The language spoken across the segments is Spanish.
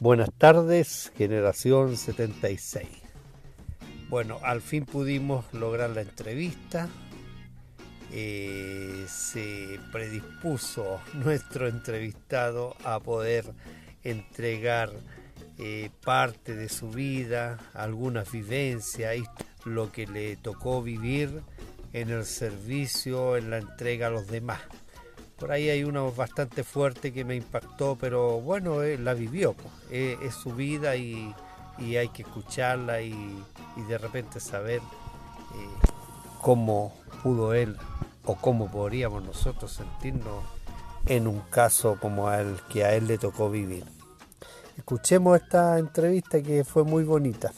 Buenas tardes, generación 76. Bueno, al fin pudimos lograr la entrevista. Eh, se predispuso nuestro entrevistado a poder entregar eh, parte de su vida, algunas vivencias, lo que le tocó vivir en el servicio, en la entrega a los demás. Por ahí hay una bastante fuerte que me impactó, pero bueno, eh, la vivió, eh, es su vida y, hay que escucharla y, de repente saber eh, cómo pudo él o cómo podríamos nosotros sentirnos en un caso como el que a él le tocó vivir. Escuchemos esta entrevista que fue muy bonita.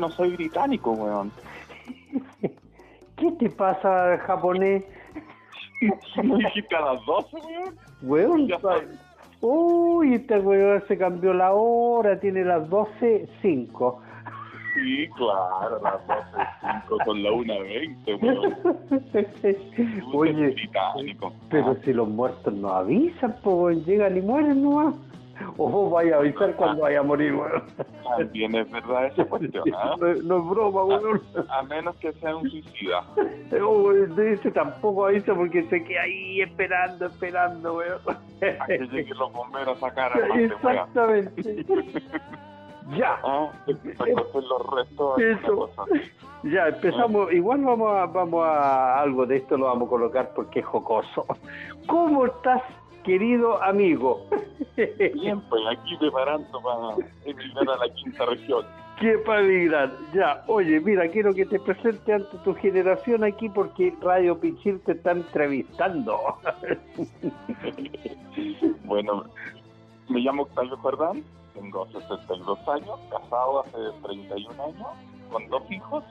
Que no soy británico, weón. ¿Qué te pasa, japonés? ¿No dijiste a las 12, weón? Weón, uy, este weón se cambió la hora, tiene las 12.05. Sí, claro, las 12.05 con la 1.20, weón. Oye, británico. pero si los muertos no avisan, pues llegan y mueren nomás. O vaya a avisar cuando vaya a morir, weón. También es verdad esa cuestión, ¿ah? no, es broma, weón. A, menos que sea un suicida. No, ese tampoco avisa porque se queda ahí esperando, esperando, weón. A que lleguen los bomberos a sacar a Exactamente. ya. Ah, los restos. Eso. Ya, empezamos. Igual vamos a, vamos a algo de esto lo vamos a colocar porque es jocoso. ¿Cómo estás querido amigo. Bien, pues aquí preparando para emigrar a la quinta región. Qué para Ya, oye, mira, quiero que te presente ante tu generación aquí porque Radio Pichil te está entrevistando. bueno, me llamo Octavio Jordán, tengo 62 años, casado hace 31 años, con dos hijos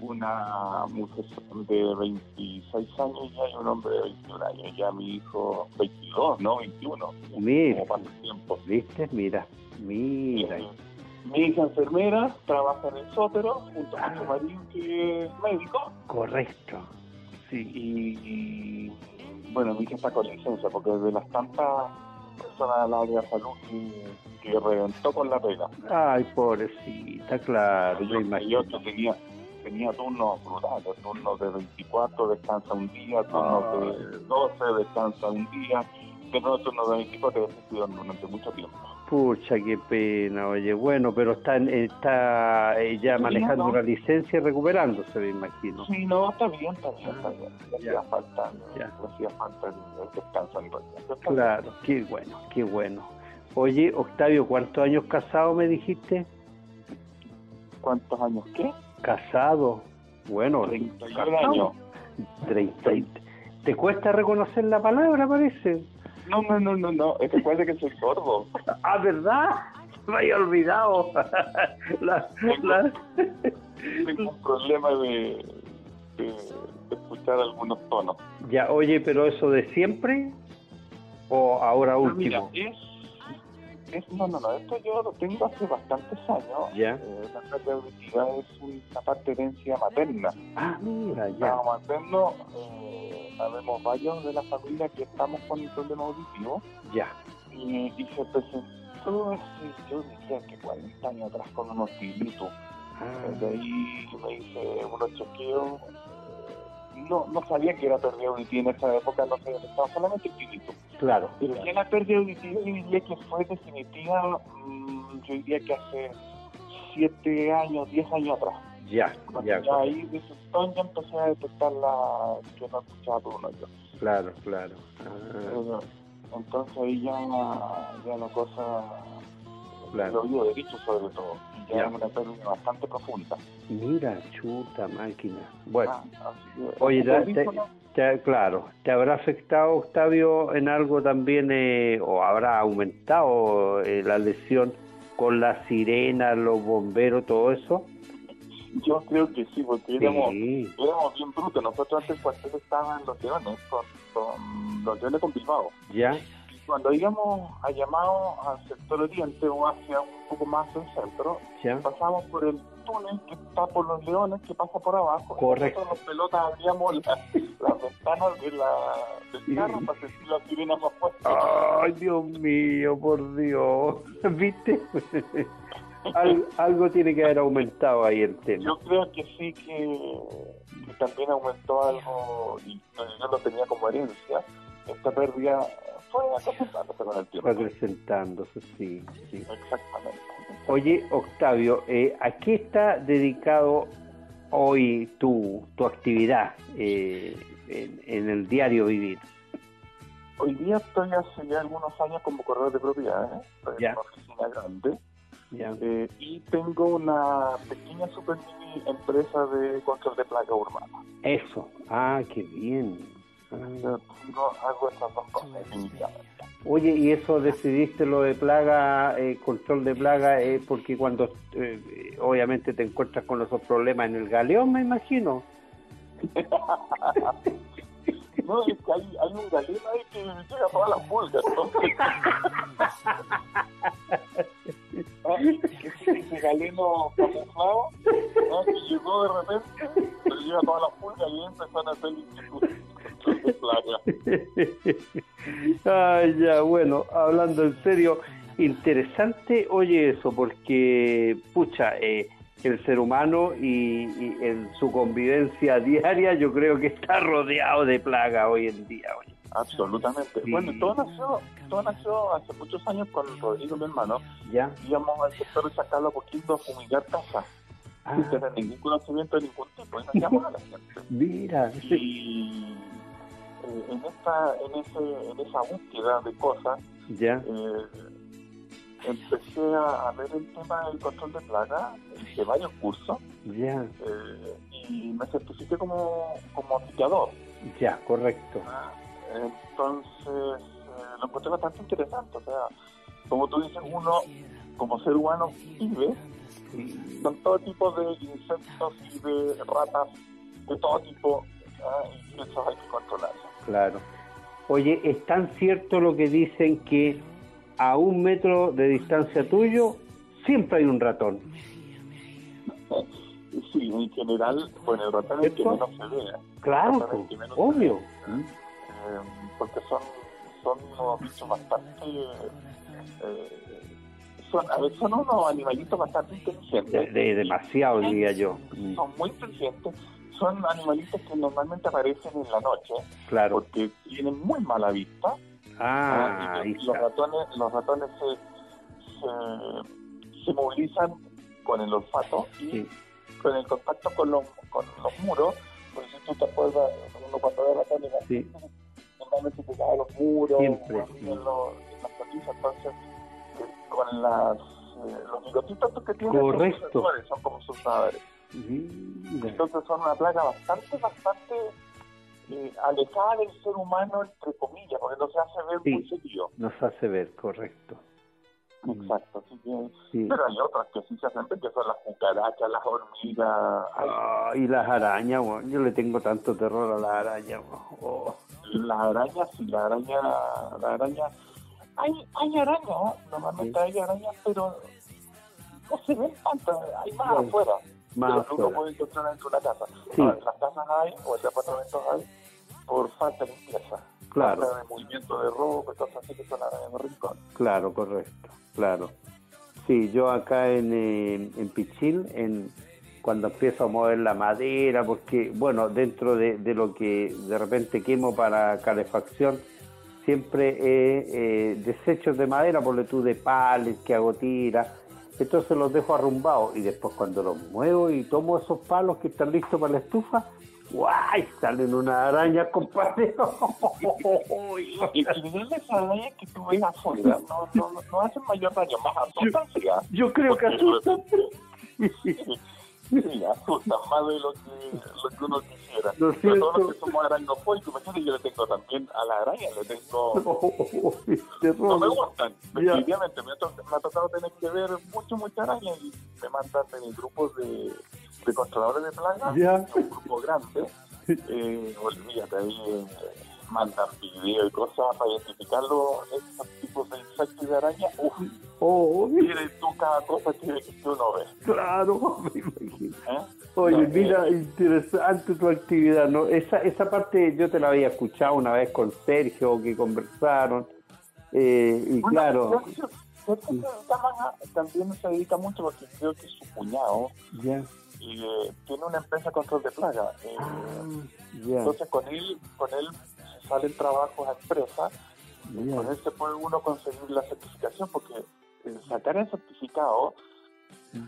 una mujer de 26 años ya y un hombre de 21 años. Ya mi hijo 22, ¿no? 21. Mira, tiempo. ¿viste? Mira, mira. mi hija enfermera trabaja en el sótero junto con su marido que es médico. Correcto. Sí, y, bueno, mi hija está con licencia porque de las tantas personas del área de salud que, que reventó con la pega. Ay, pobrecita, claro. Yo, yo, yo tenía, tenía turnos brutales, turnos de 24 descansa un día, turnos de 12 descansa un día, pero no turnos de 24 descansa durante mucho tiempo. Pucha, qué pena, oye, bueno, pero está está eh, ya manejando una licencia y recuperándose, me imagino. Sí, no, está bien, está bien, está bien. Le hacía falta, le hacía falta el, descanso Claro, qué bueno, qué bueno. Oye, Octavio, ¿cuántos años casado me dijiste? ¿Cuántos años qué? Casado, bueno, 30 años. 30. ¿Te cuesta reconocer la palabra, parece? No, no, no, no, no, es que parece que soy sordo. Ah, ¿verdad? Me había olvidado. la, tengo, un problema de, de, escuchar algunos tonos. Ya, oye, pero eso de siempre o ahora último? mira, es no, no, no, esto yo lo tengo hace bastantes años. ¿Ya? Eh, la pérdida auditiva es una parte de herencia materna. Ah, mira, ya. materno, eh, sabemos varios de la familia que estamos con el problema auditivo. Ya. Y, se presentó hace, yo diría que 40 años atrás con unos tilitos. Ah. De ahí me hice unos chequeos no, no sabía que era pérdida auditiva en esa época, no que estaba solamente el tinito. Claro. Pero ya la pérdida auditiva yo diría que fue definitiva, mm, yo diría que hace siete años, diez años atrás. Ya, ya. ya ahí de ese ya empecé a detectar la que no escuchaba todo uno yo. Claro, claro. Ah. Entonces ahí ya, ya la cosa, claro. lo derecho sobre todo ya, una pérdida bastante profunda. Mira, chuta máquina. Bueno, ah, oye, te, claro, ¿te habrá afectado, Octavio, en algo también eh, o habrá aumentado eh, la lesión con la sirena, los bomberos, todo eso? Yo creo que sí, porque éramos, éramos bien brutos. Nosotros antes cuartel estaban los leones, con, con los leones con Bilbao. Ya cuando íbamos a llamado al sector oriente o hacia un poco más el centro, pasamos por el túnel que está por los leones, que pasa por abajo. Correcto. Nosotros los pelotas abríamos las ventanas de la, del carro para sentir la sirena más fuerte. ¡Ay, Dios mío, por Dios! ¿Viste? algo tiene que haber aumentado ahí el tema. Yo creo que sí, que, que también aumentó algo, y yo lo tenía como herencia, esta pérdida fue acrecentándose con el tiempo. Acrecentándose, sí, sí. Exactamente. Oye, Octavio, eh, ¿a qué está dedicado hoy tu, tu actividad eh, en, el diario vivir? Hoy día estoy hace ya algunos años como corredor de propiedades, en una oficina grande, eh, y tengo una pequeña super mini empresa de control de placa urbana. Eso, ah, qué bien. Oye, ¿y eso decidiste lo de plaga, eh, control de plaga, eh, porque cuando eh, obviamente te encuentras con esos problemas en el galeón, me imagino? no, es que hay, hay un galeón ahí que llega todas las pulgas, entonces... ese galeno camuflado, ¿no? que llegó de repente, pero llega todas las pulgas y empezaron a hacer Ay, ya, bueno, hablando en serio, interesante, oye eso, porque, pucha, eh, el ser humano y, en su convivencia diaria yo creo que está rodeado de plaga hoy en día. Absolutamente. Bueno, todo nació, todo nació hace muchos años con Rodrigo, mi hermano. Ya. Íbamos al sector de Sacalo poquito a fumigar casas. Ah. Sin tener ningún conocimiento de ningún tipo. Y nos a la gente. Mira. Y eh, en esta en ese en esa búsqueda de cosas ya. eh, empecé a, ver el tema del control de plaga de varios cursos ya. eh, y me certifiqué como como ya correcto. Ah, entonces lo encontré bastante interesante o sea como tú dices uno como ser humano vive con todo tipo de insectos y de ratas de todo tipo ah, y eso hay que controlarlo Claro. Oye, ¿es tan cierto lo que dicen que a un metro de distancia tuyo siempre hay un ratón? Sí, en general, bueno, el ratón es el que menos se ve. Claro, obvio. Eh, porque son, son unos bichos bastante... Eh, son, a ver, son unos animalitos bastante inteligentes. De, demasiado, diría yo. Son muy inteligentes son animalitos que normalmente aparecen en la noche, claro. porque tienen muy mala vista. Ah, ah los, ratones, los ratones se, se, movilizan con el olfato y con el contacto con los, con los muros. Por si tú te acuerdas, uno cuando ve ratones, sí. normalmente te cae los muros, Siempre. en, los, en las cotizas, entonces eh, con las eh, los bigotitos que tienen Correcto. son como sus padres. Entonces son una plaga bastante, bastante eh, alejada del ser humano, entre comillas, porque no se hace ver muy seguido. No se hace ver, correcto. Exacto, así que, pero hay otras que sí se hacen ver, que son las cucarachas, las hormigas. Y las arañas, yo le tengo tanto terror a las arañas. Oh. Las arañas, sí, la araña, la araña, hay, hay arañas, normalmente hay arañas, pero no se ven tantas, hay más afuera más pero uno puede encontrar dentro de una casa. Sí. en las casas hay, o en departamentos hay, por falta de limpieza. Claro. Falta de movimiento de ropa, cosas así que son en el rincón. Claro, correcto, claro. Sí, yo acá en, eh, en Pichil, en, cuando empiezo a mover la madera, porque, bueno, dentro de, de lo que de repente quemo para calefacción, siempre he eh, desechos de madera, por tú de pales que hago tira, entonces los dejo arrumbados y después cuando los muevo y tomo esos palos que están listos para la estufa, ¡guay! Salen una araña, compadre. y esas arañas que tú ves afuera no, no, no hacen mayor daño, más asustan, yo, yo creo que asustan. Sí, asustan más de lo que, lo que uno quisiera. No Pero todos los que somos aracnofóbicos, imagínate, yo le tengo también a la araña, le tengo... no me gustan, definitivamente. Me, me, ha tocado tener que ver mucho, mucha araña y me mandan en grupos de, de controladores de plagas, un grupo grande, eh, olvídate, ahí eh, mandan videos y cosas para identificar estos tipos de insectos y de araña. Uf, oh, tú cada cosa que, uno ve. Claro, me imagino. ¿Eh? Oye, mira, interesante tu actividad, ¿no? Esa, esa parte yo te la había escuchado una vez con Sergio, que conversaron, eh, y claro... también se dedica mucho porque creo que su cuñado y eh, tiene una empresa de control de plaga. Eh, ah, entonces con él, con él salen trabajos a y con él se puede uno conseguir la certificación porque sacar el certificado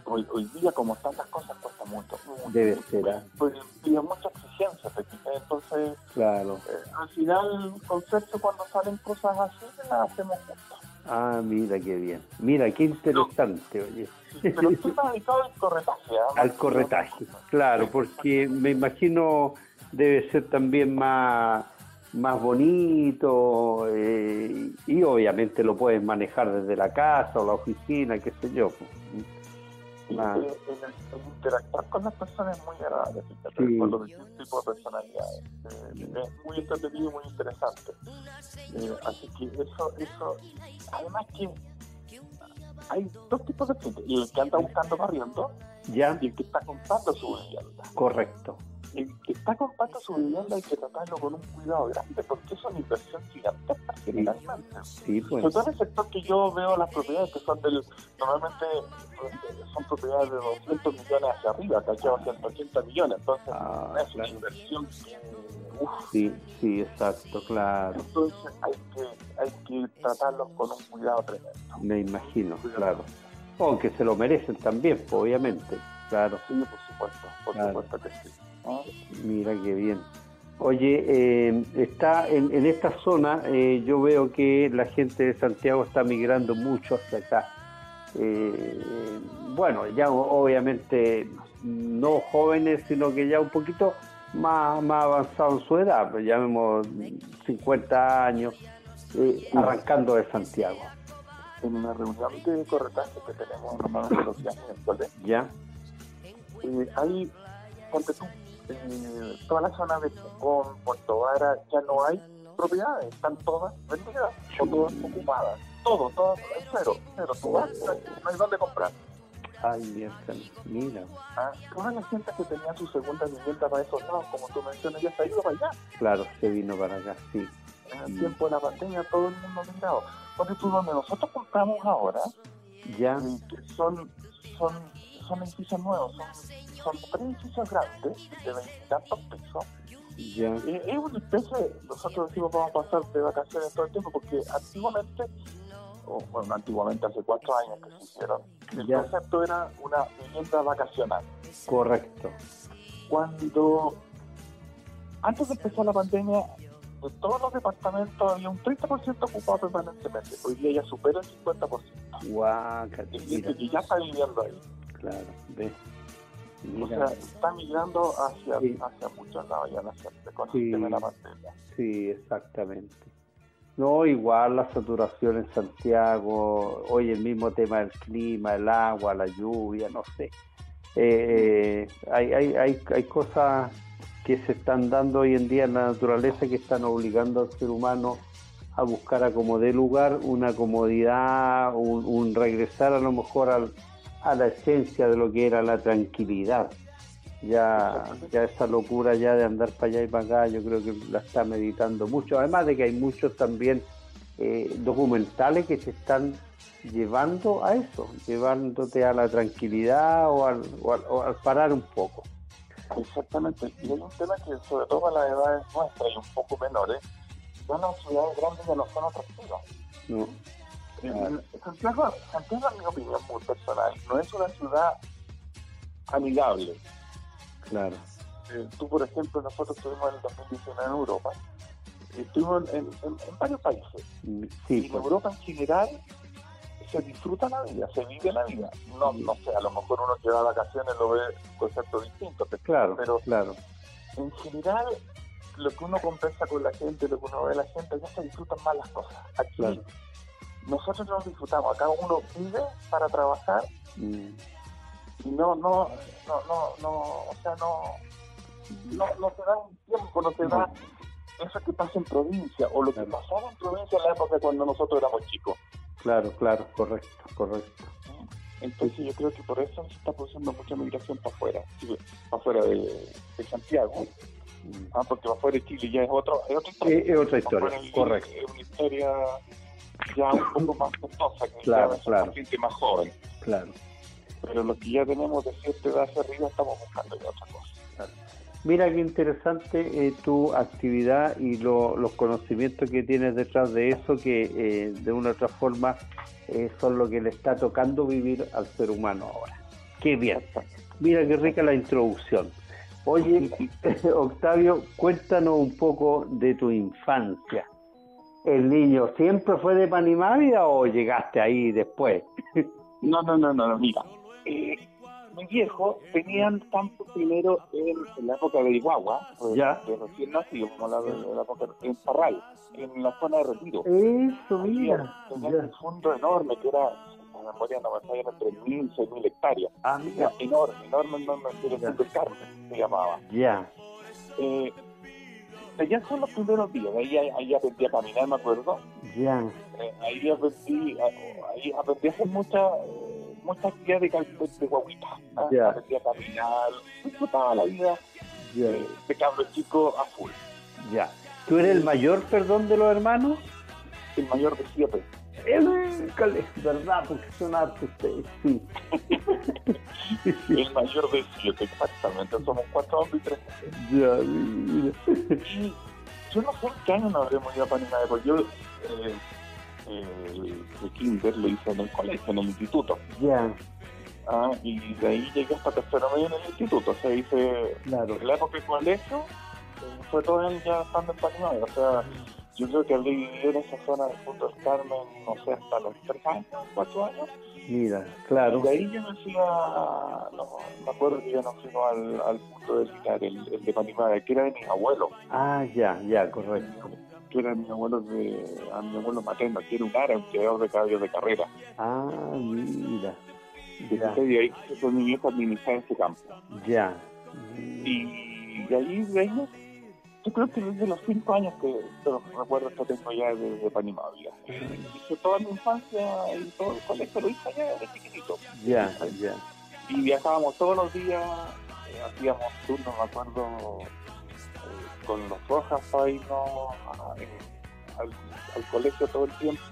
Hoy, hoy día, como están las cosas, cuesta mucho. Debe ser. ¿ah? Pues, pues, mucha exigencia. Entonces, claro. Eh, al final, con cuando salen cosas así, las hacemos juntos. Ah, mira qué bien. Mira, qué interesante, oye. pero estoy dedicado al corretaje. ¿ah? Al corretaje, claro, porque me imagino debe ser también más más bonito eh, y obviamente lo puedes manejar desde la casa o la oficina, qué sé yo. Pues. Ah. El, interactuar con las personas es muy agradable, fíjate, con los distintos tipos de personalidades. Eh, es muy entretenido y muy interesante. Eh, así que eso, eso, además que hay dos tipos de gente, el que anda buscando barriendo ¿Ya? y el que está comprando su vivienda. Correcto el que está comprando su vivienda hay que tratarlo con un cuidado grande porque es una inversión gigantesca generalmente. Sí, pues. Sobre todo en el sector que yo veo las propiedades que son del, normalmente son propiedades de 200 millones hacia arriba, que 180 millones, entonces ah, es una inversión Sí, sí, exacto, claro. Entonces hay que, hay que tratarlos con un cuidado tremendo. Me imagino, claro. Aunque se lo merecen también, obviamente, claro. Sí, por supuesto, por supuesto que sí. Mira qué bien. Oye, eh, está en, en, esta zona, eh, yo veo que la gente de Santiago está migrando mucho hacia acá. Eh, bueno, ya obviamente no jóvenes, sino que ya un poquito más, más avanzado en su edad, pues llamemos 50 años, arrancando de Santiago. En una reunión de corretaje que tenemos normalmente los días miércoles, ya. hay, ponte tú, eh, toda la zona de Pucón, Puerto Vara, ya no hay propiedades, están todas vendidas o todas ocupadas. Todo, todo, cero, cero. Tú vas, no hay dónde comprar. Ay, mierda, mira. Ah, toda la gente que tenía su segunda vivienda para esos lados, como tú mencionas, ya se ha ido para allá. Claro, se vino para acá, sí. En el tiempo de la pandemia todo el mundo migrado. Porque tú donde nosotros compramos ahora, ya. Eh, que son, son, son edificios nuevos, son son tres edificios grandes de veintitantos pesos. Ya. Eh, es una especie, nosotros decimos vamos a pasar de vacaciones todo el tiempo, porque antiguamente, o bueno, antiguamente hace cuatro años que se hicieron, el concepto era una vivienda vacacional. Correcto. Cuando, antes de empezar la pandemia, de todos los departamentos había un 30% ocupado permanentemente. Hoy día ya supera el 50%. Guau, y que ya está viviendo ahí. Claro, ves. O sea, está migrando hacia, hacia muchos lados ya la gente con el tema de la pandemia. Sí, exactamente. No, igual la saturación en Santiago, hoy el mismo tema del clima, el agua, la lluvia, no sé. Eh, hay, hay, hay, hay cosas que se están dando hoy en día en la naturaleza que están obligando al ser humano a buscar a como de lugar una comodidad, un regresar a lo mejor al, a la esencia de lo que era la tranquilidad. Ya, ya esa locura ya de andar para allá y para acá, yo creo que la está meditando mucho. Además de que hay muchos también eh, documentales que se están llevando a eso, llevándote a la tranquilidad o al, o al, parar un poco. Exactamente, y hay un tema que sobre todo para las edades nuestras y un poco menores, son las ciudades grandes ya no son atractivas. No. Santiago, Santiago, en mi opinión muy personal, no es una ciudad amigable. Claro. Eh, tú, por ejemplo, nosotros estuvimos en el 2019 en Europa, estuvimos en, varios países. Mm, sí, y en pues. Europa en general se disfruta la vida, se vive la vida. No, no sé, a lo mejor uno que va a vacaciones lo ve conceptos distintos, claro, pero claro. en general lo que uno conversa con la gente, lo que uno ve a la gente, ya se disfrutan más las cosas. Aquí nosotros nos disfrutamos, acá uno vive para trabajar mm. no, no, no, no, no, o sea, no, no, no se da un tiempo, no se da eso que pasa en provincia, o lo que pasaba en provincia en la época cuando nosotros éramos chicos. Claro, claro, correcto, correcto. Entonces yo creo que por eso se está produciendo mucha migración para afuera, para afuera de, Santiago. Mm. Ah, porque para afuera de Chile ya es, otro, es otra historia. Es, otra historia, correcto. Es una historia ya un poco más costosa, que claro, claro. gente más joven. Claro. Pero lo que ya tenemos de cierta edad hacia arriba estamos buscando ya otra cosa. Claro. Mira qué interesante eh, tu actividad y los conocimientos que tienes detrás de eso, que eh, de una u otra forma eh, son lo que le está tocando vivir al ser humano ahora. Qué bien. Mira qué rica la introducción. Oye, Octavio, cuéntanos un poco de tu infancia. ¿El niño siempre fue de Panimávida o llegaste ahí después? no, no, no, no, mira. Eh, mis viejos tenían campo primero en, la época de Iguagua, pues, ya. de recién nacido, como la, de, la época en Parral, en la zona de retiro. Eso, mira. Tenía un fondo enorme que era, la memoria no me falla, era entre mil, seis mil hectáreas. Ah, mira. enorme, enorme, enorme, Carmen se llamaba. Ya. Eh, ya son los primeros días, ahí, ahí aprendí a caminar, me acuerdo. Ya. Eh, ahí aprendí, ahí aprendí a hacer mucha mucha actividad de, de, de guaguita. Yeah. Aprendí a caminar, disfrutaba la vida de, de cabro chico a full. Ya. ¿Tú eres el mayor, perdón, de los hermanos? El mayor de siete. El, verdad, porque son ustedes, sí. el mayor de siete, exactamente. Somos cuatro hombres y tres Ya, mira. Yo no sé en qué año nos habremos ido a Panamá, porque yo eh, el, el kinder lo hice en el colegio, en el instituto. Ya. Ah, y de ahí llegué hasta tercero medio en el instituto. O sea, hice claro. en la época del colegio, eh, fue todo él ya estando en Panamá. O sea, yo creo que habré vivido en esa zona del punto del Carmen, no sé, hasta los tres años, cuatro años. Mira, claro. Y de ahí yo me fui a, no, me acuerdo que ya nos fuimos al, al punto de visitar el, el de Panamá, que era de mis abuelos. Ah, ya, ya, correcto que era mi abuelo de a mi abuelo materno, que era un árabe, un creador de caballos de carrera. Ah, mira. Ya. Y ahí fue mi viejo administrar ese campo. Ya. Y de ahí, de ahí, yo creo que desde los cinco años que los recuerdos que tengo ya de, de Panimavia. Hice toda mi infancia y todo el colegio lo hice allá de chiquitito. Ya, ya. Y viajábamos todos los días, eh, hacíamos turnos, me acuerdo, con los rojas para irnos al, al, colegio todo el tiempo.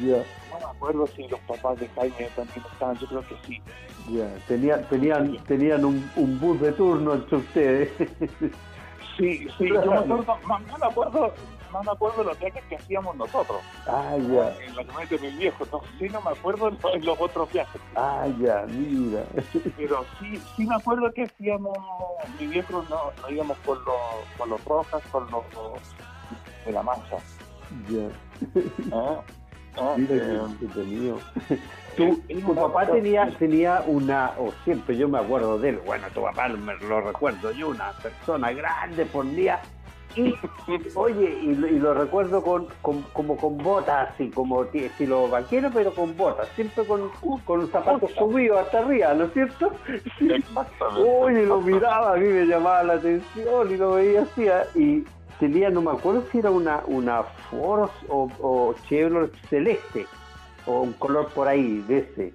Ya. No me acuerdo si los papás de Jaime también estaban, yo creo que sí. Ya, tenían, tenían, tenían un, un bus de turno entre ustedes. sí, sí, yo me acuerdo, no me acuerdo no me acuerdo los viajes que hacíamos nosotros. Ah, ya. En la camioneta de mis viejos, no, sí no me acuerdo en los otros viajes. Ah, ya, mira. Pero sí, sí me acuerdo que hacíamos, mi viejo no, no íbamos con los, con los rojas, con los de la mancha. Ya. ¿Eh? ¿Eh? Mira eh, Tu, tu papá tenía, tenía una, o siempre yo me acuerdo de él, bueno, tu papá me lo recuerdo yo, una persona grande, ponía y, oye, y, lo recuerdo con, como con botas, así como estilo banquero, pero con botas, siempre con, con zapatos subidos hasta arriba, ¿no es cierto? Oye, lo miraba, a mí me llamaba la atención y lo veía así, ¿ah? y tenía, no me acuerdo si era una, una Ford o, o Chevrolet celeste o un color por ahí de ese.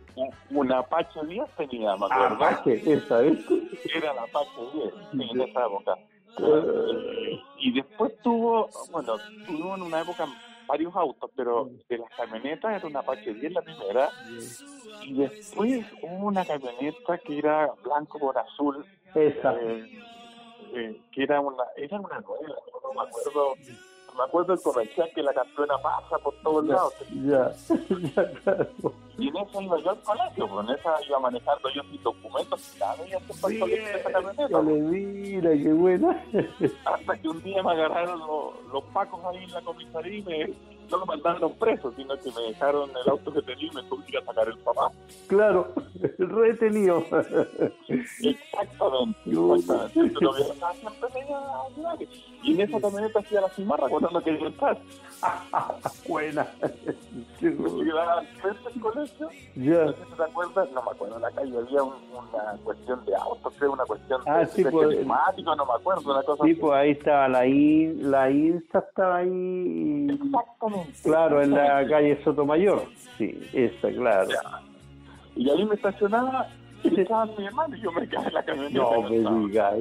Una Apache 10 tenía, me acuerdo. Apache, esa, ¿ves? Era la Apache 10 en esa época. Y después tuvo, bueno, tuvo en una época varios autos, pero de las camionetas era una Apache 10 la primera. Y después hubo una camioneta que era blanco por azul. Esa. Eh, eh, que era una, era una nueva, no me acuerdo me acuerdo el comercial que la campeona pasa por todos lados. Ya, ya, claro. Y en eso iba yo al colegio, pues en esa iba manejando yo mis documentos hasta el colegio de esa camioneta. mira, qué buena. Hasta que un día me agarraron los, los pacos ahí en la comisaría y me, no lo mandaron preso, sino que me dejaron el auto que tenía y me tuve que a sacar el papá. Claro, retenido. Exactamente, exactamente. Pero siempre me Y en esa camioneta hacía la cimarra cuando quería estar. Buena. Llegaba al frente del colegio. Ya. ¿Te acuerdas? No me acuerdo. En la calle había una cuestión de autos, creo, una cuestión ah, de, sí, pues, climático, no me acuerdo. Una cosa sí, pues ahí estaba la, in, la Insta, estaba ahí. Exactamente. Claro, en la calle Sotomayor. Sí, esa, claro. Y ahí me estacionaba y estaba mi hermano y yo me caí en la camioneta. No me digas.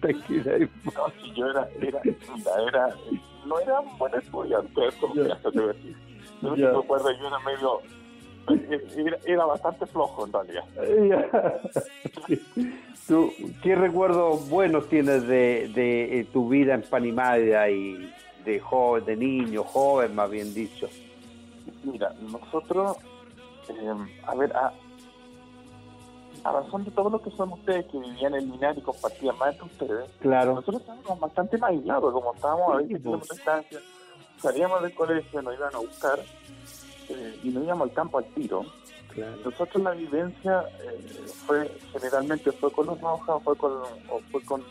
Tranquila. No, si yo era, era, era, no era un buen estudiante, eso ya. te voy a decir. Yo yeah. recuerdo, yo era medio, era, era, bastante flojo en realidad. ¿Tú, ¿Qué recuerdos buenos tienes de, de, eh, tu vida en Panimadia y de joven, de niño, joven más bien dicho? Mira, nosotros, eh, a ver, a, a razón de todo lo que son ustedes que vivían en el Minar y compartían más entre ustedes, claro. nosotros estábamos bastante más aislados, como estábamos a 20 kilómetros de distancia, salíamos del colegio, nos iban a buscar eh, y nos íbamos al campo al tiro. Claro. Nosotros la vivencia eh, fue generalmente fue con los rojas, fue con, o fue con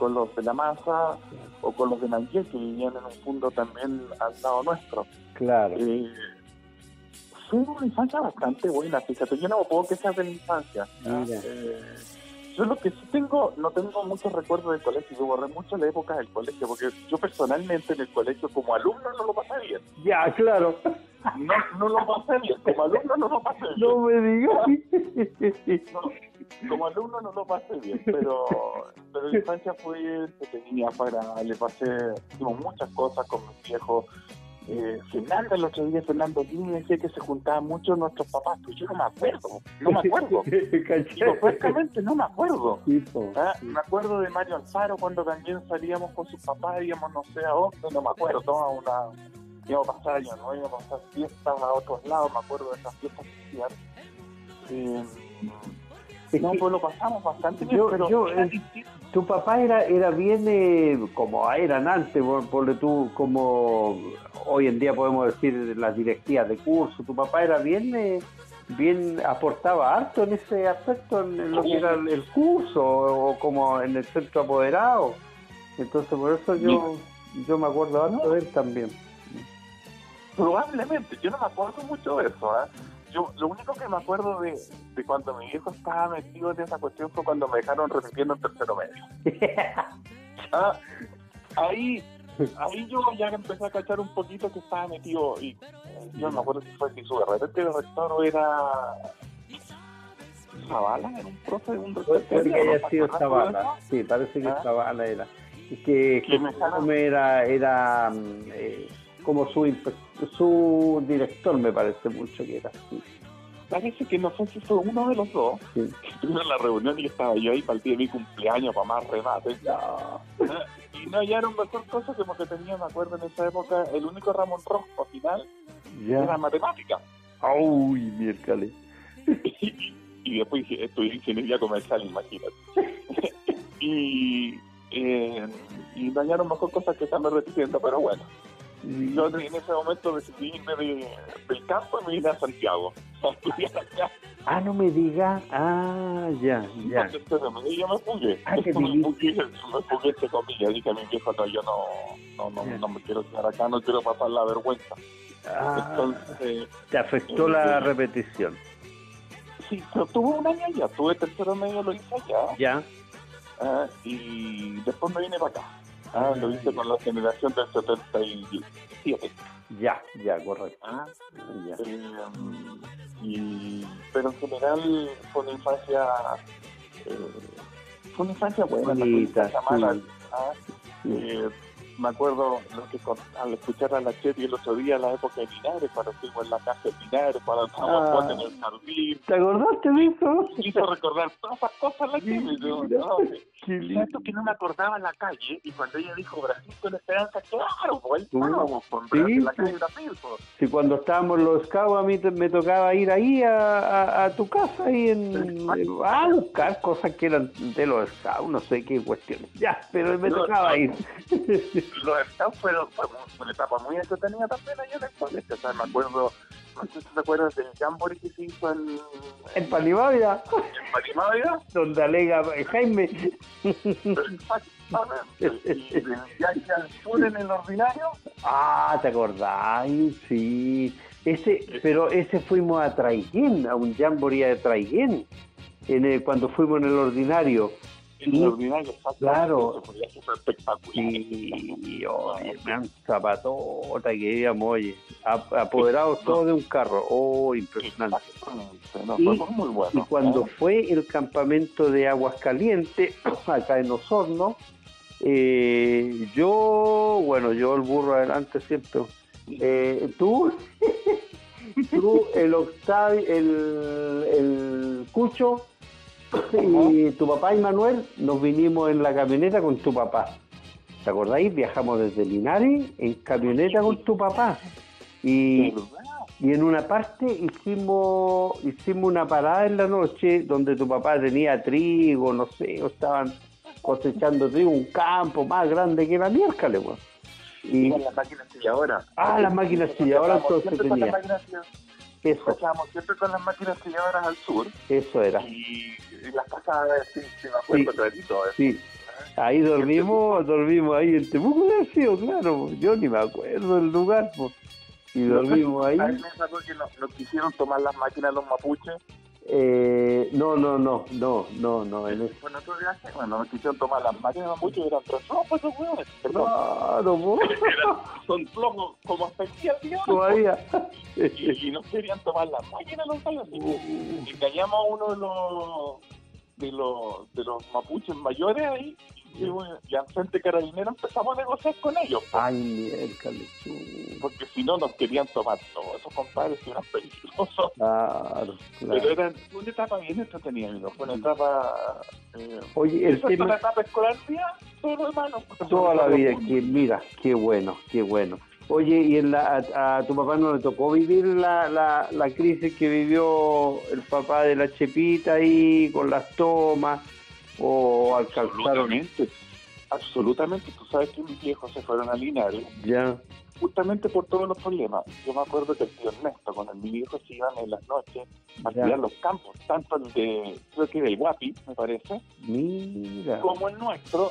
con los de la masa o con los de Nangué que vivían en un fondo también al lado nuestro. Claro. Eh, fue una infancia bastante buena, fíjate, yo no puedo quejar de la infancia. Eh, yo lo que sí tengo, no tengo muchos recuerdos del colegio, yo borré mucho la época del colegio, porque yo personalmente en el colegio como alumno no lo pasé bien. Ya, claro. No, no lo pasé bien, como alumno no lo pasé bien. No me digas. como alumno no lo pasé bien, pero, pero la infancia fue tenía para, le pasé, hicimos muchas cosas con mis viejos, eh, Fernando, el otro día Fernando me decía que se juntaban mucho nuestros papás, pues yo no me acuerdo, no me acuerdo. Digo, francamente no me acuerdo. ¿Ah? Me acuerdo de Mario Alfaro cuando también salíamos con sus papás, íbamos no sé a dónde, no me acuerdo, toda una íbamos a pasar años, ¿no? íbamos a pasar fiestas a otros lados, me acuerdo de esas fiestas sociales. Eh, no, pues lo pasamos bastante bien, pero tu papá era era bien eh, como eran antes, por, tú como hoy en día podemos decir las directivas de curso, tu papá era bien eh, bien aportaba harto en ese aspecto en, lo que era el, curso o, como en el centro apoderado. Entonces por eso yo yo me acuerdo harto de él también. Probablemente, yo no me acuerdo mucho de eso, ¿eh? yo lo único que me acuerdo de, de, cuando mi viejo estaba metido en esa cuestión fue cuando me dejaron repitiendo en tercero medio. ah, ahí, ahí yo ya empecé a cachar un poquito que estaba metido y yo no me acuerdo si fue Jesús de repente el rector era Zavala, era un profe de un rector. Puede que haya sido Zavala, sí, parece que ¿Ah? Zavala era. Y que, que, me era, era mm, eh, como su, su director, me parece mucho que era así. Parece que no sé si fue uno de los dos que estuvo en la reunión y estaba yo ahí para el día de mi cumpleaños, para más remate. Y no hallaron mejor cosa que porque tenía, me acuerdo en esa época, el único Ramón Rojo final era matemática. ¡Uy, miércoles! y, y después estudié ingeniería comercial, imagínate. y, eh, y dañaron mejor cosas que están repitiendo, pero bueno. Yo en ese momento decidí irme del campo y me vine a Santiago a estudiar acá. Ah, no me diga. Ah, ya, ya. Entonces, yo me fugué. Ah, que me fugué, me fugué entre comillas. Dije a mi viejo, no, yo no, no, no, no me quiero quedar acá, no quiero pasar la vergüenza. Ah, Entonces, ¿Te afectó la eh, repetición? Sí, pero tuve un año allá. Tuve tercero medio, lo hice allá. Ya. Ah, y después me vine para acá. Ah, lo hice con la generación del 77. Ya, ya, correcto. Ah, ya. Eh, y, pero en general fue una infancia, eh, fue una infancia buena, Bonita, una infancia mala. Ah, eh, me acuerdo lo que al escuchar a la Cheti el otro día, la época de Linares, cuando estuvimos en la casa de Linares, cuando estábamos ah, en el jardín. ¿Te acordaste de eso? Hizo recordar todas esas cosas la Cheti. ¿no? Siento que no me acordaba en la calle, y cuando ella dijo Brasil con esperanza, claro, pues estábamos con sí, la calle Brasil. Pues. Sí, cuando estábamos los scouts, a mí me tocaba ir ahí a, a, tu casa ahí en, a buscar cosas que eran de los scouts, no sé qué cuestiones. Ya, pero me tocaba ir. los scouts fueron, fue una etapa muy entretenida también allá en el colegio. O sea, me acuerdo, no sé si te acuerdas del jamboree que se hizo en... En Palimavia. En Palimavia. Donde alega Jaime. Exactamente. Viaje al sur en el ordinario. Ah, ¿te acordáis? Sí. Ese, pero ese fuimos a Traiguén, a un jamboree de Traiguén, en el, cuando fuimos en el ordinario. Claro. Y oye, gran zapatota que íbamos, oye, ap- apoderados todos de un carro. Oh, impresionante. Muy bueno. Y cuando ¿eh? fue el campamento de Aguascalientes, acá en Osorno, eh, yo, bueno, yo el burro adelante siempre. Eh, tú, tú, el Octavio, el, el Cucho y tu papá y Manuel nos vinimos en la camioneta con tu papá. ¿Te acordáis? Viajamos desde Linares en camioneta con tu papá. Y, y en una parte hicimos hicimos una parada en la noche donde tu papá tenía trigo, no sé, o estaban cosechando trigo, un campo más grande que la miércoles, weón. Y las máquinas silladoras. Ah, las máquinas silladoras Nosotros entonces tenía. eso, siempre con las máquinas silladoras al sur eso era. y, y las pasadas, sí, sí, me acuerdo Sí. clarito. ¿eh? Sí. Ahí dormimos, dormimos ahí en Temuco, sido, claro, yo ni me acuerdo del lugar, po. y dormimos ahí. A mí me sacó que nos, nos quisieron tomar las máquinas los mapuches. Eh, no, no, no, no, no, no, en ese- Bueno, otro viaje, bueno, nos quisieron tomar las máquinas mapuches y eran tres flojos esos hueones. Claro. Eran- son flojos como hasta el día de hoy. todavía. y, y no querían tomar las máquinas los gallos. que engañamos a uno de los de los de los mapuches mayores ahí y, y al frente carabinero empezamos a negociar con ellos Ay, miércoles. porque si no nos querían tomar todos esos compadres que eran peligrosos Claro, pero claro. era fue una etapa bien entretenida amigo fue una etapa eh, Oye, el tema, una etapa escolar mía todo lo demás no. toda la vida, que mira, qué bueno, qué bueno. Oye, ¿y en la, a, a tu papá no le tocó vivir la, la, la crisis que vivió el papá de la Chepita ahí con las tomas? ¿O alcanzaron? absolutamente absolutamente tú sabes que mis viejos se fueron a Linares Ya, justamente por todos los problemas. Yo me acuerdo que el tío Ernesto con el mi viejo se iban en las noches a Ya. cuidar los campos, tanto el de, creo que del Guapi, me parece, mira. como el nuestro.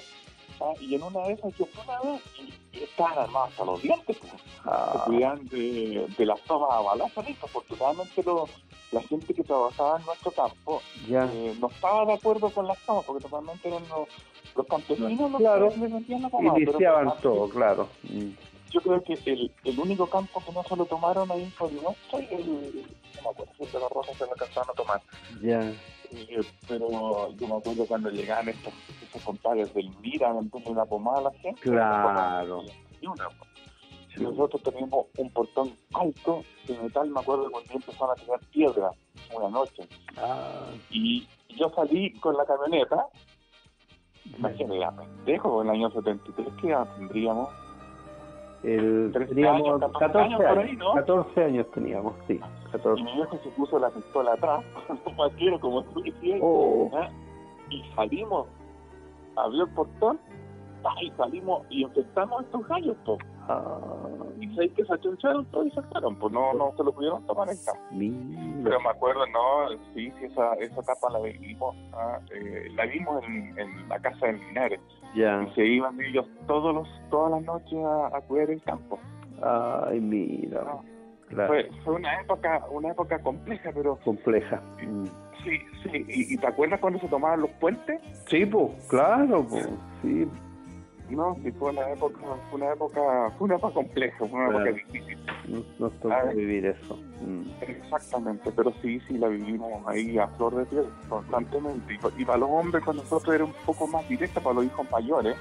Y en una de esas yo fui una vez y, estaban armados hasta los dientes, pues. se Ah, cuidaban de, de las tomas a balazos. Afortunadamente los- la gente que trabajaba en nuestro campo ya, eh, no estaba de acuerdo con las tomas, porque normalmente eran los, los campesinos los Claro. que metían la pero iniciaban todo, claro. Yo creo que el, el único campo que no se lo tomaron ahí fue el nuestro y el, no me acuerdo si el de la Rosa se lo alcanzaron a tomar. Ya, Eh, pero yo me acuerdo cuando llegaban estos, esos compadres del Mira, dándole una pomada a la gente. Claro. Y una, pues. Si nosotros teníamos un portón alto de metal, me acuerdo cuando empezaron a tirar piedra una noche. ah, Y yo salí con la camioneta, imagínate, ya pendejo, en el año 73, ¿qué edad tendríamos? el, 13 teníamos años, 14 14 años por ahí, ¿no? 14 años teníamos, sí, Y 14. mi viejo se puso la pistola atrás, como tú decías, Oh, ¿ah? y salimos, abrió el portón, y salimos y infectamos a estos gallos, ah, y sabéis que se achuncharon todos y se fueron, pues no, no se lo pudieron tomar en campo. mira. Pero me acuerdo, no, sí, sí, esa, esa etapa la vimos, ah, eh, la vimos en, en la casa de Linares, Ya, y se iban ellos todos los, todas las noches a, a cuidar el campo. ay, mira. No. Claro, Fue, fue una época, una época compleja, pero compleja. Mm. sí, sí, y, y ¿te acuerdas cuando se tomaban los puentes? Sí, pues, claro, pues, sí. No, sí, fue una época, fue una época, fue una época compleja, fue una Claro. época difícil. Nos, nos tocó A ver. vivir eso. Mm. Exactamente, pero sí, sí, la vivimos ahí a flor de piel, constantemente. Y, y para los hombres, con nosotros era un poco más directa, para los hijos mayores,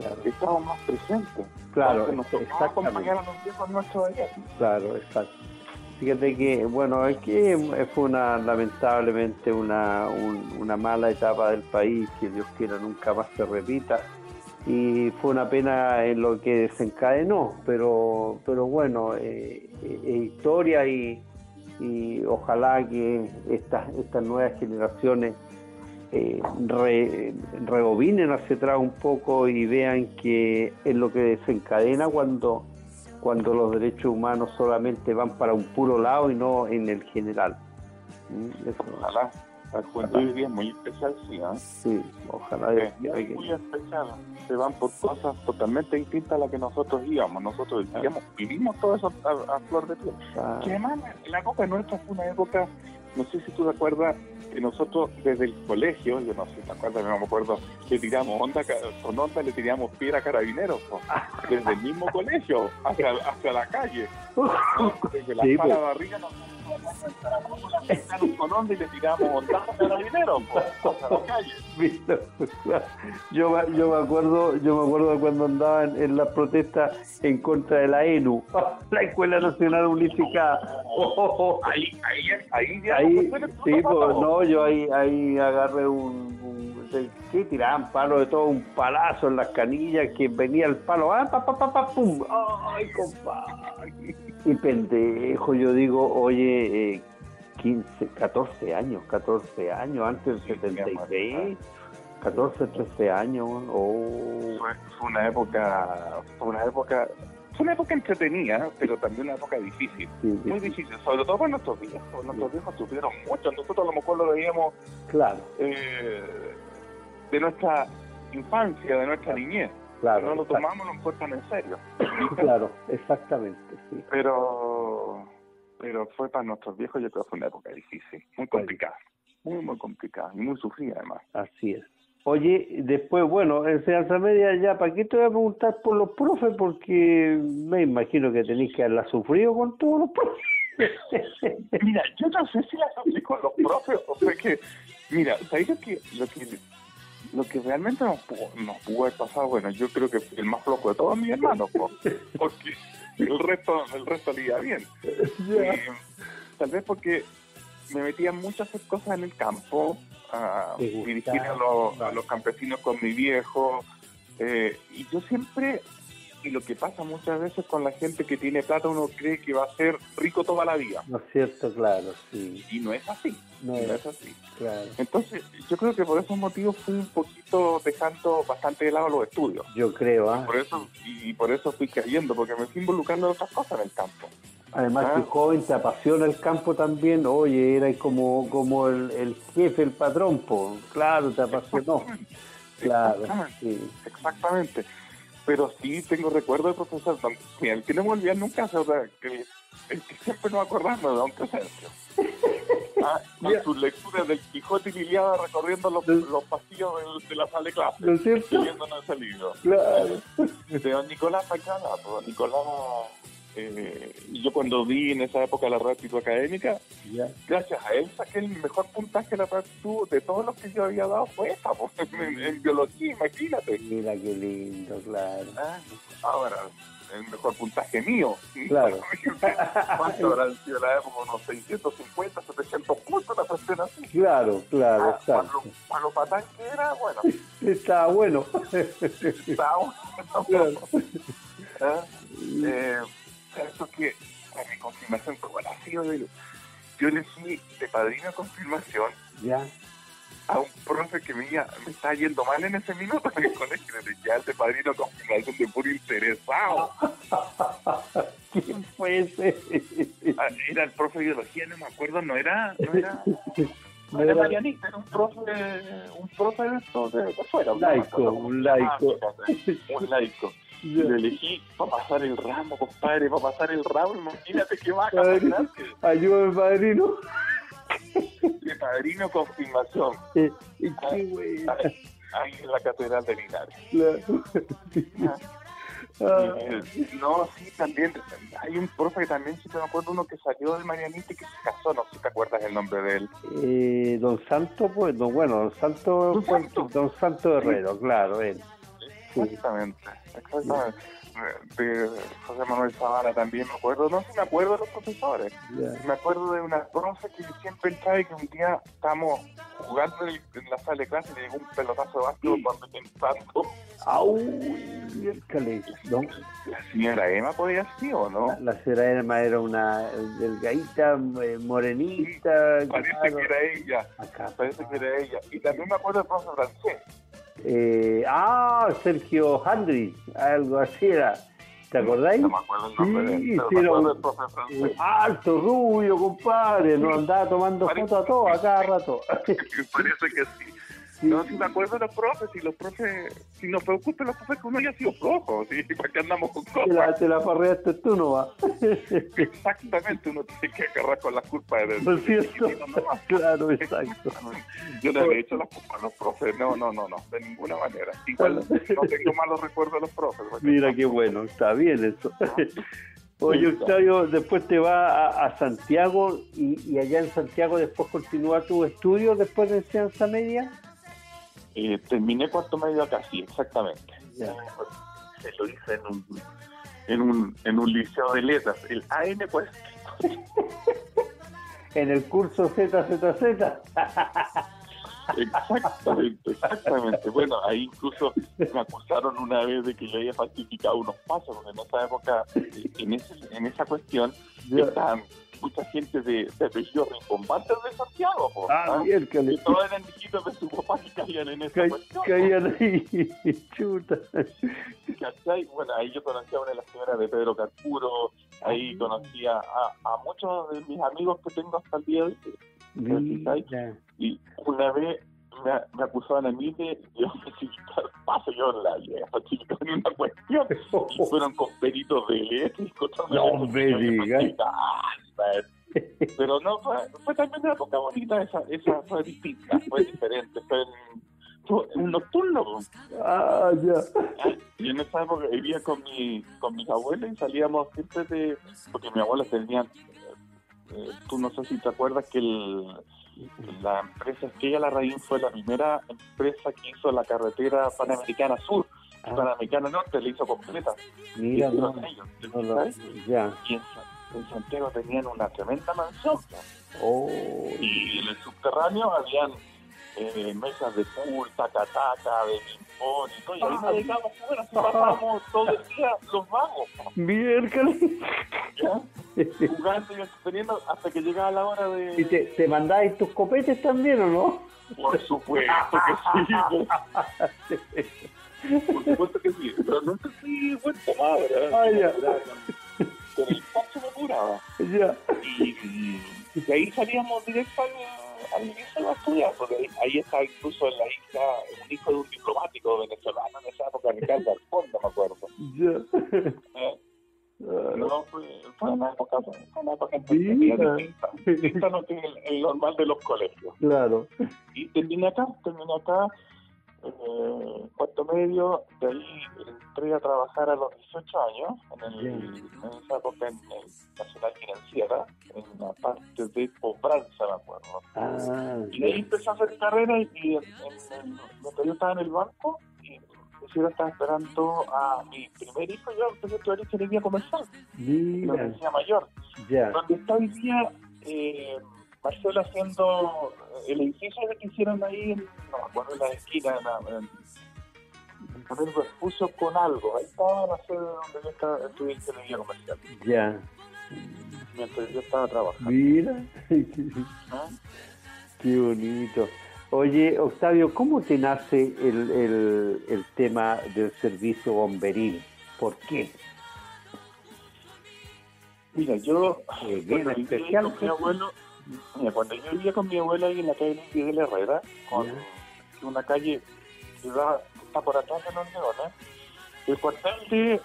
Claro, estábamos más presentes. claro, Entonces, nos tocaba exactamente. acompañar a los viejos nuestros allá. Claro, exacto. Fíjate que, bueno, es que fue una, lamentablemente, una, un- una mala etapa del país, que Dios quiera nunca más se repita. Y fue una pena en lo que desencadenó, pero, pero bueno, eh, eh, es historia y, y ojalá que estas, estas nuevas generaciones eh, rebobinen hacia atrás un poco y vean que es lo que desencadena cuando, cuando los derechos humanos solamente van para un puro lado y no en el general. ¿Mm? Eso. Ojalá. Hoy día es muy especial, sí. ¿eh? Sí, ojalá. Es, muy especial. Se van por cosas totalmente distintas a las que nosotros íbamos. Nosotros digamos, vivimos todo eso a, flor de piel. Que además la época nuestra fue una época, no sé si tú te acuerdas, que nosotros desde el colegio, yo no sé si te acuerdas, no me acuerdo, le tiramos onda, con onda le tiramos piedra a carabineros, desde el mismo colegio hacia, hacia la calle. Desde la sí, pues. barriga nos y le tiramos dinero yo, yo me acuerdo yo me acuerdo cuando andaban en las protestas en contra de la ENU la Escuela Nacional Unificada ahí ahí ahí, ahí sí pues no yo ahí ahí agarré un, ¿qué tiraban palo de todo? Un palazo en las canillas que venía el palo, ¡ah, pa, pa, pa, pa pum! ¡Ay, compadre! Y pendejo, yo digo, oye, 15, eh, 14 años, 14 años, antes del 76, 14, 13 años. Oh. Fue, una época, fue una época, fue una época entretenida, pero también una época difícil, muy difícil, sobre todo para nuestros viejos, nuestros viejos sufrieron mucho, nosotros a lo mejor lo veíamos claro. Eh, de nuestra infancia, de nuestra niñez Claro, no lo tomamos, lo importan en serio. claro, exactamente, sí. Pero, pero fue para nuestros viejos, yo creo que fue una época difícil, muy complicada, muy, muy complicada y muy sufrida además. Así es. Oye, después, bueno, enseñanza media ya, ¿para qué te voy a preguntar por los profes? Porque me imagino que tenéis que haberla sufrido con todos los profes. mira, yo no sé si la sufrí con los profes, o sea que, mira, ¿sabes que lo que lo que realmente nos, nos pudo haber pasado, bueno, yo creo que el más flojo de todos mis hermanos, porque el resto, el resto le iba bien. Eh, tal vez porque me metía muchas cosas en el campo, a dirigir a los, a los campesinos con mi viejo, eh, y yo siempre y lo que pasa muchas veces con la gente que tiene plata, uno cree que va a ser rico toda la vida. No es cierto, claro, sí. Y no es así. No, es, así. Claro. Entonces, yo creo que por esos motivos fui un poquito dejando bastante de lado los estudios. Yo creo, ¿ah? por eso, y por eso fui cayendo, porque me fui involucrando en otras cosas en el campo. Además ¿Ah? que joven te apasiona el campo también, oye, era como, como el, el jefe, el patrón, pues, claro, te apasionó. Claro, sí. Exactamente pero sí tengo recuerdo de profesor. Mira, el que no me olvida nunca, o sea, que, el que siempre nos acordamos de Don Crescencio. Ah, con sus lecturas del Quijote y Liliada recorriendo los, los pasillos de, la sala de clase. ¿No es cierto? ese libro. Claro. De don Nicolás Pacala, don Nicolás eh, yo cuando vi en esa época la actitud académica, gracias a él saqué el mejor puntaje de la actitud de todos los que yo había dado fue esta, en, biología, imagínate. Mira qué lindo, claro. Ah, ahora, el mejor puntaje mío. Claro. ¿Cuánto habrán sido la época? Unos 650, 700 puntos, la cuestión así. Claro, claro, ah. Para lo, patán que era, bueno. Estaba bueno. Estaba bueno. ¿Ah? eh, eso que a mi confirmación, como ha sido de, yo le fui de padrino de confirmación ya a un profe que me, me estaba yendo mal en ese minuto colegio, le decía de padrino de confirmación de puro interesado. ¿Quién fue ese? Ah, era el profe de biología, no me acuerdo, no era, no era, no era Marianita, era un profe, un profe de esto de, afuera. Un laico, un laico. un laico. Lo elegí para pasar el ramo, compadre, para pasar el ramo, imagínate qué baja. Ayúdame, padrino. De padrino confirmación. Eh, qué Ahí, en la Catedral de Linares. Claro. Ah. Eh, no, sí, también. Hay un profe que también, si te me acuerdo, uno que salió del Marianita y que se casó, no sé si te acuerdas el nombre de él. Eh, don Santo, pues, bueno, don Santo, don Santo, don Santo Herrero, claro, él Exactamente, exactamente. De José Manuel Zavala también me acuerdo, no sé si me acuerdo de los profesores, me acuerdo de una profe que siempre y que un día estábamos jugando en, la sala de clase y le llegó un pelotazo de básquetbol cuando pensando. ¡Au! ¿no? La señora Emma podía ser o no? La, señora Emma era una delgadita, eh, morenita. parece que era ella. Parece que era ella. Y también me acuerdo del profe francés eh, ah, Sergio Handry, algo así era. ¿Te acordáis? No me acuerdo el nombre sí, de, era un, un, alto, rubio, compadre. Nos andaba tomando fotos a todos a cada rato. Parece que sí. No, si me acuerdo de los profes, si los profes, si nos preocupan los profes que uno haya sido flojo, ¿sí? ¿para qué andamos con cosas? Te la, te la farreaste tú, ¿no va? Exactamente, uno tiene que agarrar con las culpas de... ¿No es cierto? claro, exacto. Yo le he hecho las culpas a los profes, no, no, no, no, de ninguna manera. Igual no tengo malos recuerdos de los profes. Mira qué bueno, está bien eso. Oye, Octavio, después te va a, Santiago y, y, allá en Santiago después continúa tu estudio después de enseñanza media. Eh, terminé cuarto medio acá, sí, exactamente. Se lo hice en un, en un, en un liceo de letras, el AN pues. en el curso ZZZ. Exactamente, exactamente. Bueno, ahí incluso me acusaron una vez de que yo había falsificado unos pasos, porque en esa época, en, ese, en esa cuestión, estaban mucha gente de, de apellidos combate de Santiago. ah, ¿ah? bien, que todos eran hijitos de su papá que caían en esa cuestión. Caían ahí, chuta. ¿Cachai? Bueno, ahí yo conocía a una de las señoras de Pedro Carpuro, ahí conocía a, a muchos de mis amigos que tengo hasta el día de hoy. Y una vez me, me acusaban a mí de, facilitar paso, yo la llegué a en una cuestión, y fueron con peritos de leche No me digas. Pero no, fue, fue también una época bonita, esa, esa fue distinta, fue diferente, fue en, un nocturno. Ah, ya. Y en esa época vivía con, mi, con mis abuelos y salíamos siempre de... Porque mi abuela tenía... Eh, tú no sé si te acuerdas que el la empresa Estrella Larraín fue la primera empresa que hizo la carretera Panamericana Sur. Ah. Panamericana Norte le hizo completa. Mira, no, ya. Y en, Santiago tenían una tremenda mansión. Oh. Y en el subterráneo habían eh, mesas de pool, taca-taca, de y ahí nos dedicamos pasábamos todo el día los vagos. Miércoles. Jugando y entreteniendo hasta que llegaba la hora de... ¿Y te, te mandáis tus copetes también o no? Por supuesto que sí. Por supuesto que sí, pero nunca fui buen tomador. Ah, ya. Con el paso me curaba. Ya. Y, y, de ahí salíamos directo al inicio a estudiar, porque ahí, ahí está incluso en la isla un hijo de un diplomático venezolano en esa época, Ricardo Alfonso, me acuerdo. Yeah. ¿Eh? No, fue, fue una época, fue una época distinta. Esta no tiene el, el, normal de los colegios. Claro. Y terminé acá, terminé acá, eh, cuarto medio, de ahí entré a trabajar a los 18 años, en, el, en esa época en el Nacional Financiera, en la parte de cobranza, me acuerdo. Ah, y de ahí empecé a hacer carrera y, y en, en, cuando yo estaba en el banco, y yo estaba esperando a mi primer hijo, yo empecé a estudiar ingeniería comercial, Mira. la universidad mayor, Ya. donde está hoy día... Eh, Marcelo haciendo el edificio que hicieron ahí, en, no me acuerdo, en la esquina, en, en, en puso con algo. Ahí estaba sede donde yo estaba, estudié ingeniería comercial. Ya. Mientras yo estaba trabajando. Mira. Qué bonito. Oye, Octavio, ¿cómo te nace el, el, el tema del servicio bomberil? ¿Por qué? Mira, yo, Eh, bien viví especial, mi pues. abuelo, mira, cuando yo vivía con mi abuela ahí en la calle Miguel Herrera, con una calle que está por atrás de los leones, el cuartel de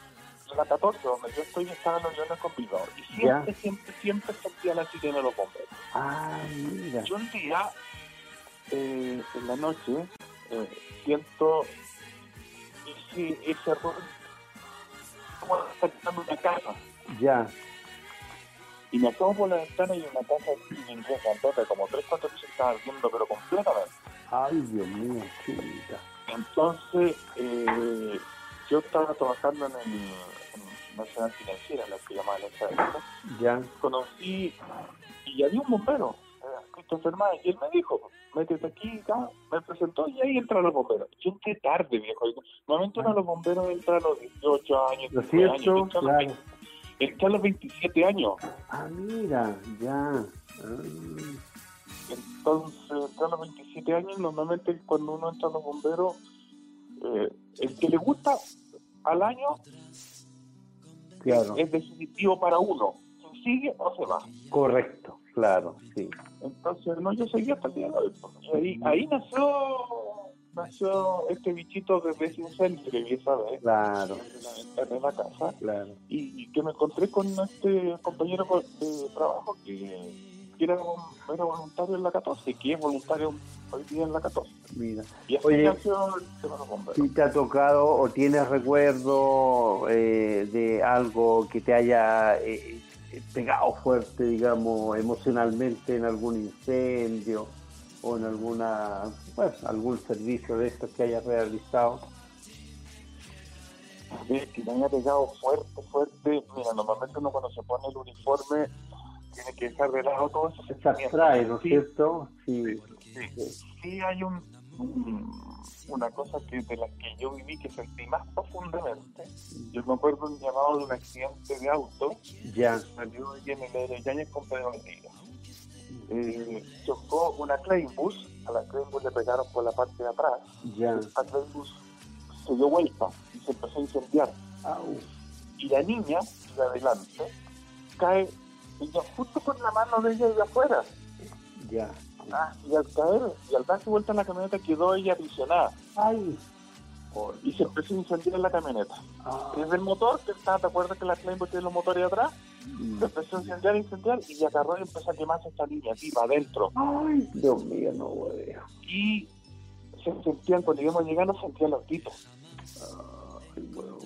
la 14, donde yo estoy, estaba en los leones con Bilbao. Y siempre, siempre, siempre sentía la sirena de los bomberos. Ah, mira. Yo un día, eh, en la noche, eh, siento ese, ese error como está quitando una casa. Ya. Y me asomo por la ventana y una casa en inglés grandota, como tres, cuatro pisos estaba ardiendo, pero completamente. Ay, Dios mío, chiquita. Entonces, eh, estaba trabajando en el Nacional Financiera, la que llamaban esa época. Ya. Conocí y había un bombero, eh, Christopher May, y él me dijo, métete aquí, acá, me presentó y ahí entran los bomberos. Yo entré tarde, viejo. Normalmente uno de los bomberos entra a los 18 años, Lo 19 años. yo claro. 20 entré a los 27 años. Ah, mira, ya. Ah, Entonces, entré a los 27 años, normalmente cuando uno entra a los bomberos, eh, el que le gusta al año claro, es definitivo para uno. Si sigue o se va. correcto, claro, sí. Entonces, no, yo seguí hasta el día de hoy. ahí, ahí nació, nació este bichito de Residencial que vi esa vez Claro, en la casa claro. y, y que me encontré con este compañero co- de trabajo que, que era, un- era voluntario en la 14 y que es voluntario hoy día en la 14. Mira. Y así Oye. nació el tema de te ha tocado o tienes recuerdo eh, de algo que te haya eh, pegado fuerte, digamos, emocionalmente en algún incendio o en alguna, bueno, algún servicio de estos que hayas realizado. Ver, que me haya pegado fuerte, fuerte. Mira, normalmente uno cuando se pone el uniforme tiene que dejar de lado todo eso. Se abstrae, ¿no es Sí, cierto? Sí, Sí, sí hay un, un- una cosa que de la que yo viví que sentí más profundamente. Yo me acuerdo un llamado de un accidente de auto, ya, salió en el Yañez con Pedro Valdivia. Eh, chocó una Kleinbus, a la Kleinbus le pegaron por la parte de atrás, ya. la Kleinbus se dio vuelta y se empezó a incendiar. Au, Y la niña, de adelante, cae ella justo con la mano de ella de afuera. ya. Ah, y al caer, y al darse vuelta en la camioneta quedó ella aprisionada. Ay, y se empezó a incendiar la camioneta. ah, Desde el motor, que está, ¿te acuerdas que la Kleinbus tiene los motores atrás? mm. Se empezó a incendiar, incendiar, y agarró y empezó a quemarse esta niña viva adentro. Ay, Dios mío, no veo. Y se sentían, cuando íbamos llegando, sentían los gritos. Ay, bueno.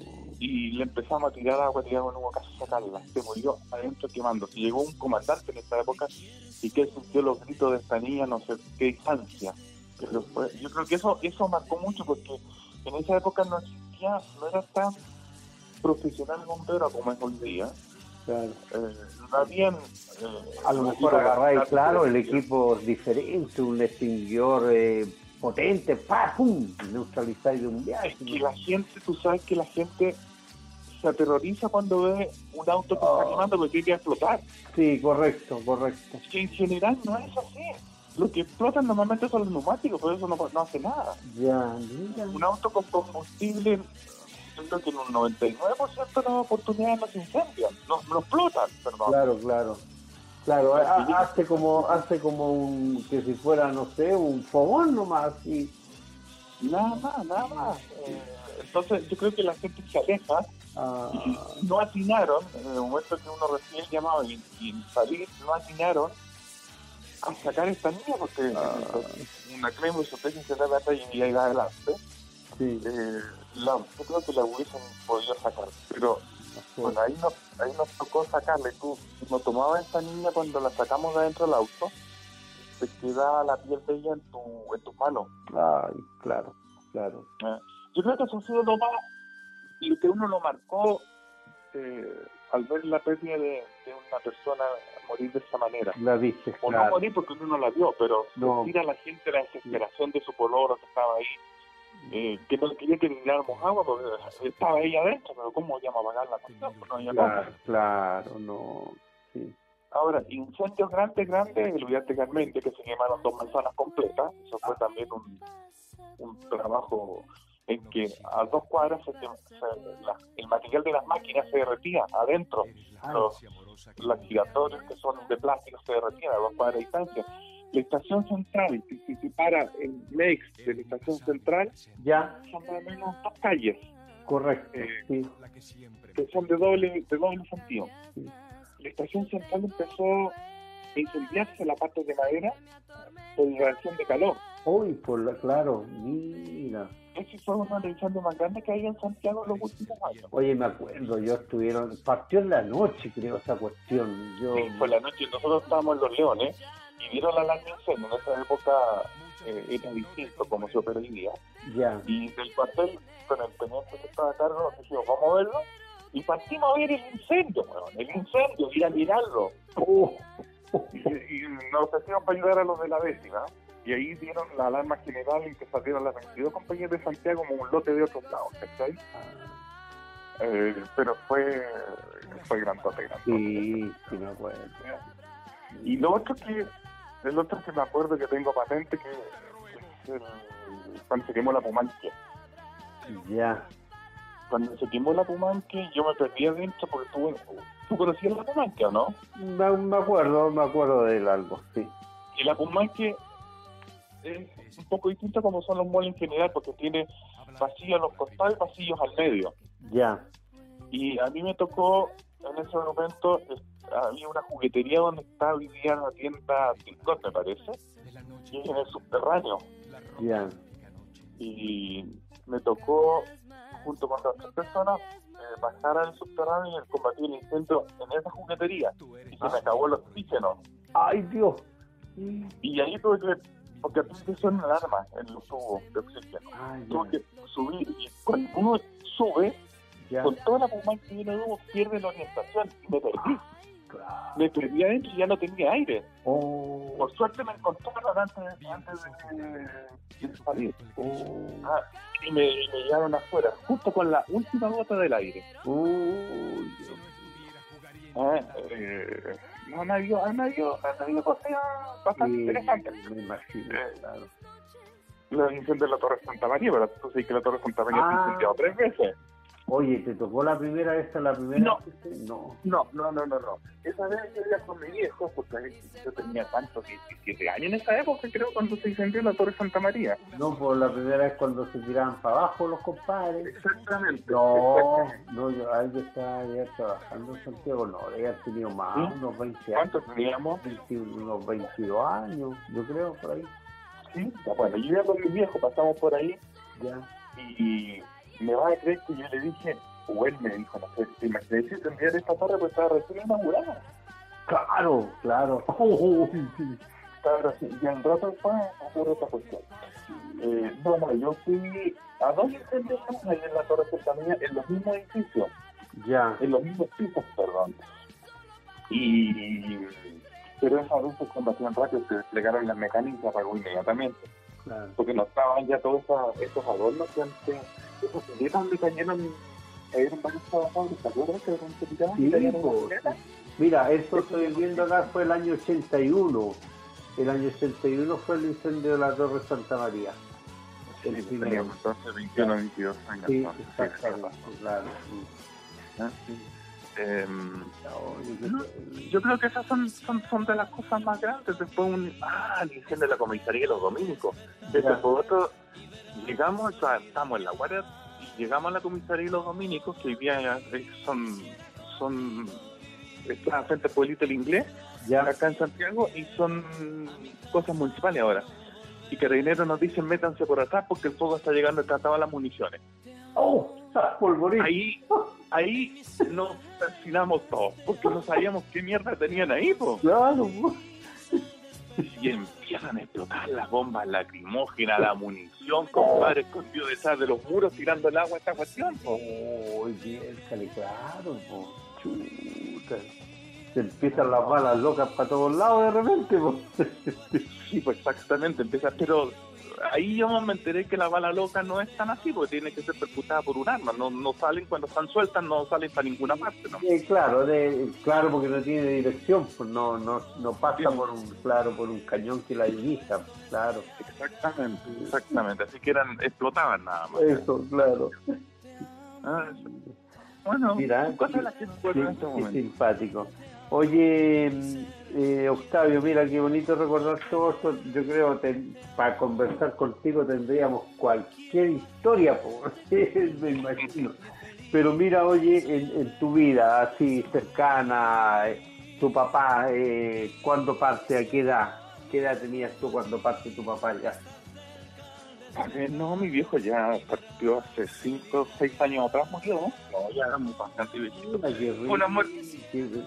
Y le empezamos a tirar agua, tiramos en un caso a sacarla. Se murió adentro quemándose. Llegó un comandante en esta época y que él sintió los gritos de esta niña, no sé qué distancia. Pero fue- yo creo que eso eso marcó mucho porque en esa época no existía, no era tan profesional bombero como es hoy día. Claro. Eh, no habían... eh, A lo mejor agarráis, claro, el equipo diferente, un extinguidor eh, potente, ¡pa! ¡pum! Neutralizáis de un viaje. Es que la gente, tú sabes que la gente se aterroriza cuando ve un auto que está Oh. quemando porque tiene que explotar. Sí, correcto, correcto. que en general no es así. Lo que explotan normalmente son los neumáticos, pero eso no, no hace nada. Ya, mira. Un auto con combustible, yo creo que en un 99% de las oportunidades no se incendian, no, no explotan, perdón. Claro, claro. Claro, ha- hace como, hace como un, que si fuera, no sé, un fogón nomás, y Nada más, nada más. Eh, entonces yo creo que la gente se aleja ah, y no atinaron, en el momento que uno recibe el llamado y, y salir, no atinaron a sacar esta niña porque Ah. una crema y debe atrás y ir adelante. sí, eh, la, yo creo que la hubiesen podido sacar, pero bueno, ahí nos, ahí nos tocó sacarle. Tú nos tomabas esta niña cuando la sacamos de adentro del auto, te queda la piel de ella en tu, en tus manos. ay, claro, claro. ¿eh? Yo creo que eso ha sido lo más, lo que uno lo marcó eh, al ver la pérdida de, de una persona morir de esa manera. La viste, O no morir porque uno no la vio, pero No. sentir a la gente la desesperación de su poloro que estaba ahí, eh, que no quería que le tiráramos agua porque estaba ella adentro, pero ¿cómo llama a apagar la cuestión? Pues no había Claro, claro, no. Sí. Ahora, incendios grandes, grandes, el Villarte Carmente, que se quemaron dos manzanas completas, eso fue también un, un trabajo en que a dos cuadras se la- el material de las máquinas se derretía adentro, los, los giratorios que son de plástico se derretían a dos cuadras de distancia. La estación central, que se separa el Lex de la estación central, Ya, son más o menos dos calles, correcto, Eh, sí. que son de doble, de doble sentido. Sí. La estación central empezó a incendiarse la parte de madera por reacción de calor. Uy, por la, claro, mira. Ese fue uno de los incendios más grandes que hay en Santiago los últimos años. Oye, me acuerdo, yo estuvieron, partió en la noche, creo, esa cuestión. Yo, Sí, fue la noche, nosotros estábamos en Los Leones y vieron la alarma incendio. En esa época eh, era distinto como se opera hoy día. Ya. Y del cuartel, con el teniente que estaba a cargo, dijimos, vamos a verlo. Y partimos a ver el incendio, weón, el incendio, ir a mirarlo. Oh, Y, y nos ofrecieron para ayudar a los de la décima. Y ahí dieron la alarma general en que salieron las 22 compañías de Santiago como un lote de otros lados, ¿cachai? Eh, pero fue, fue grandote, grandote. sí, sí me acuerdo. Y lo otro que, el otro que me acuerdo que tengo patente que es el, cuando se quemó la Pumanque. Ya. Cuando se quemó la Pumanque, yo me perdí adentro porque tú, tú conocías la Pumanque, ¿o no? Me, me acuerdo, me acuerdo de él algo, sí. Y la Pumanque es un poco distinta como son los malls en general porque tiene pasillos a los costados y pasillos al medio. Ya. Y a mí me tocó, en ese momento, es- había una juguetería donde está hoy día la tienda Tincot, me parece, y es en el subterráneo. Ya. Y me tocó, junto con otras personas, eh, bajar al subterráneo y combatir el incendio en esa juguetería. Y se me acabó el oxígeno. Ay, Dios. Y ahí tuve que, porque a ti son alarmas en los tubos de oxígeno. Ay, Tuve ya. que subir y cuando uno sube, ya. con toda la pulmón que viene de humo, pierde la orientación y me perdí. Me perdí adentro y ya no tenía aire. Oh, Por suerte me encontraron antes, antes de, de salir. oh, Ah, y me, me llevaron afuera, justo con la última gota del aire. oh, Dios. Ah, eh, no, han habido, han habido, han habido cosas bastante Sí, interesantes. me imagino, Eh, claro. Los incendios de la Torre Santa María, pero tú sabes que la Torre Santa María Ah. se incendió tres veces. Oye, ¿te tocó la primera vez la primera No. vez? que- No. No, no, no, no, no. Esa vez yo iba con mi viejo, porque yo tenía tanto, 17 años en esa época, creo, cuando se incendió la Torre Santa María. No, por la primera vez cuando se tiraban para abajo los compadres. Exactamente. No, exactamente. no, yo estaba ya trabajando en Santiago, no, había tenido más, ¿Sí? unos 20 años, ¿Cuántos teníamos? 20 unos 22 años, yo creo, por ahí, Sí, bueno, yo iba con mi viejo, pasamos por ahí ya. y me va a creer que yo le dije, o él me dijo, no sé, ¿te imaginas si esta torre? Pues estaba recién inaugurada. Claro, claro. Recién, y al rato fue hacer otra cuestión. Eh, no, no, yo fui a dos incendios ahí en la Torre María, en los mismos edificios. ya, en los mismos pisos, perdón. Y pero esas veces cuando hacían rápido se desplegaron las mecánicas apagó inmediatamente, claro. porque no estaban ya todos esos adornos que antes, piletas donde cayeron, cayeron varios trabajadores, ¿te acuerdas que eran tirados? Sí, cayeron po, las piletas? Mira, esto estoy viendo acá fue el año 81. El año 81 fue el incendio de la Torre Santa María. Sí, El pues, primero. teníamos entonces 21, 22 años. Sí, exactamente, Yo creo que esas son, son, son de las cosas más grandes. Después un. Ah, el incendio de la comisaría de los dominicos. Fue otro. Llegamos, o sea, estamos en la guardia y llegamos a la comisaría de los dominicos, que hoy día eh, son. son está frente al pueblito el inglés, Ya, acá en Santiago, y son cosas municipales ahora. Y carabineros nos dicen métanse por atrás porque el fuego está llegando hasta todas las municiones. ¡Oh! Polvorín. Ahí, ahí nos persinamos todos, porque no sabíamos qué mierda tenían ahí, pues. Claro. Y empiezan a explotar las bombas lacrimógenas, la munición, compadre, escondido detrás de los muros tirando el agua a esta cuestión. po. Oh, bien, claro, po. Chuta. Se empiezan las balas locas para todos lados de repente, po. Sí, pues exactamente, empieza, pero ahí yo me enteré que la bala loca no es tan así, porque tiene que ser percutada por un arma, no, no salen cuando están sueltas, no salen para ninguna parte, ¿no? Eh, claro, de, claro, porque no tiene dirección, pues no, no, no pasa por un, claro, por un cañón que la dirija, claro. Exactamente, exactamente, así que eran, explotaban nada más. Eso, claro. Ah, bueno, Mira, cosas las que acuerdo en este simpático. Oye, eh, Octavio, mira qué bonito recordar todo esto. Yo creo que para conversar contigo tendríamos cualquier historia, me imagino. Pero mira, oye, en, en tu vida así cercana, eh, tu papá, eh, ¿cuándo parte? ¿A qué edad? ¿Qué edad tenías tú cuando parte tu papá ya? No, mi viejo ya partió hace 5 o 6 años atrás, murió. No, ya éramos bastante viejitos. Mira, qué rico, Una muerte-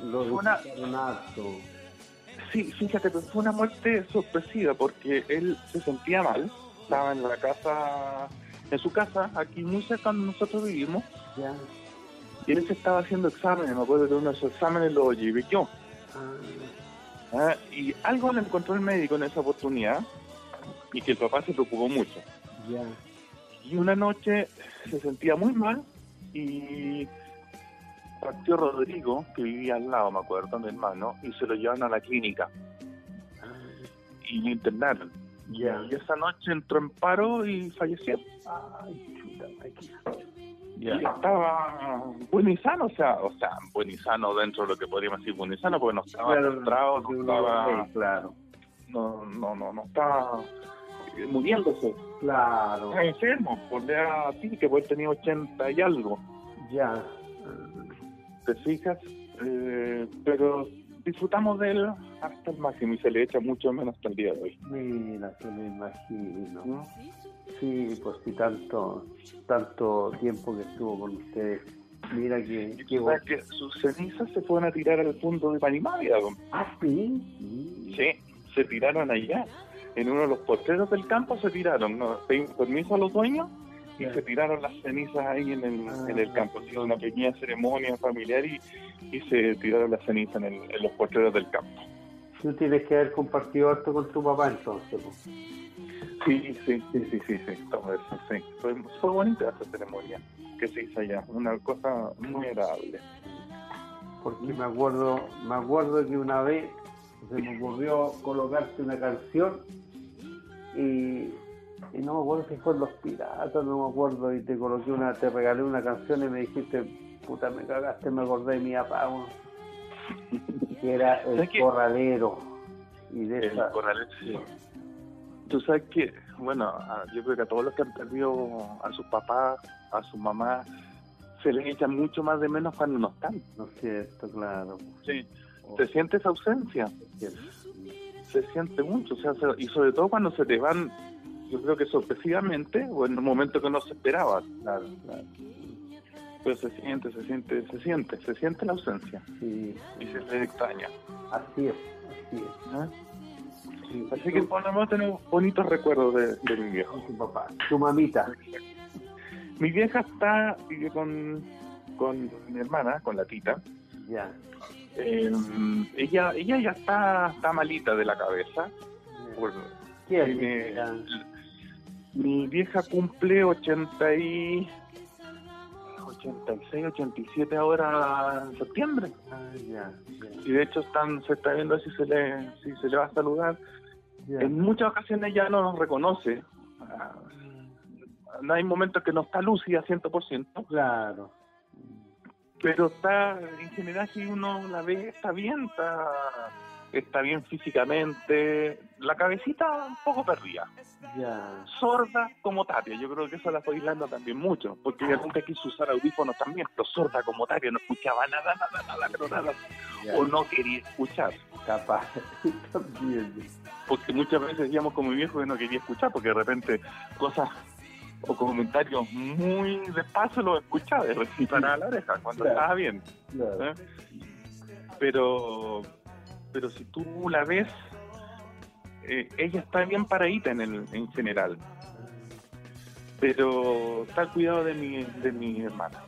lo una- sí, fíjate, pero fue una muerte sorpresiva porque él se sentía mal, estaba en la casa, en su casa, aquí muy cerca donde nosotros vivimos, Ya. y él se estaba haciendo exámenes, me acuerdo que uno de esos exámenes lo llevé yo. Ah, ¿ah? Y algo le encontró el médico en esa oportunidad y que el papá se preocupó mucho. Y una noche se sentía muy mal y partió Rodrigo, que vivía al lado, me acuerdo, mi hermano, y se lo llevaron a la clínica y lo internaron. Y esa noche entró en paro y falleció. Ay, chuta, Y estaba bueno y sano, o sea, o sea, bueno y sano dentro de lo que podríamos decir bueno y sano, porque no estaba Claro, frustrado, no estaba, claro. no, no, no, no estaba muriéndose. Claro, Estaba enfermo, por a ti, que pues tenía 80 y algo. ya. te fijas, eh, pero disfrutamos de él hasta el máximo y se le echa mucho menos hasta el día de hoy. Mira, que me imagino. ¿no? Sí, pues sí, tanto, tanto tiempo que estuvo con ustedes. Mira que... Y que sus cenizas se fueron a tirar al punto de Panimavia. don. Ah. Sí. Sí, se tiraron allá. En uno de los porteros del campo se tiraron. ¿no? Pedimos permiso a los dueños y se tiraron las cenizas ahí en el, Ah. en el campo. Hizo una pequeña ceremonia familiar y, y se tiraron las cenizas en, el- en los porteros del campo. Tú tienes que haber compartido harto con tu papá entonces. pues. Sí, sí, sí, sí, sí, sí, eso, sí. Fue, fue bonita esa ceremonia que se hizo allá, una cosa muy agradable. Porque me acuerdo, me acuerdo que una vez se me ocurrió colocarte una canción y, y no me acuerdo si fue Los Piratas, no me acuerdo, y te coloqué una, te regalé una canción y me dijiste, puta me cagaste, me acordé de mi papá, weón". que era El. Corralero. Y de El esa, corral, sí. Tú sabes que, bueno, yo creo que a todos los que han perdido a sus papás, a su mamá, se les echa mucho más de menos cuando no están. ¿no es cierto? Claro. Sí. Se siente esa ausencia, se siente mucho, o sea, se- y sobre todo cuando se te van, yo creo que sorpresivamente, o en un momento que no se esperaba, claro. pero se siente, se siente, se siente, se siente la ausencia Sí, y se les extraña. así es, así es. ¿eh? Sí. Así que por lo menos tenemos bonitos recuerdos de, de mi viejo. tu papá, tu mamita. Mi vieja está, vive con, con mi hermana, con la tita. Ya. Eh, ella ella ya está, está malita de la cabeza. Por- mi vieja cumple 80 y, 86, 87 ahora en septiembre. Ah, Y de hecho están, se está viendo si se le, si se le va a saludar. En muchas ocasiones ya no nos reconoce. Ah, No hay momentos que no está lúcida 100%, Claro. Pero está, en general, si uno la ve, está bien, está, está bien físicamente. La cabecita un poco perdida. Sorda como Tapia. Yo creo que eso la fue aislando también mucho, porque nunca quiso usar audífonos también, pero sorda como Tapia, no escuchaba nada, nada, nada, pero nada, o no quería escuchar. Capaz. También. porque muchas veces decíamos con mi viejo que no quería escuchar, porque de repente cosas o comentarios muy despacio los escuchaba de recitar a la oreja cuando Claro. estaba bien. Claro. ¿eh? Pero, pero si tú la ves, eh, ella está bien paradita en, el, en general, pero está al cuidado de mi, de mi hermana.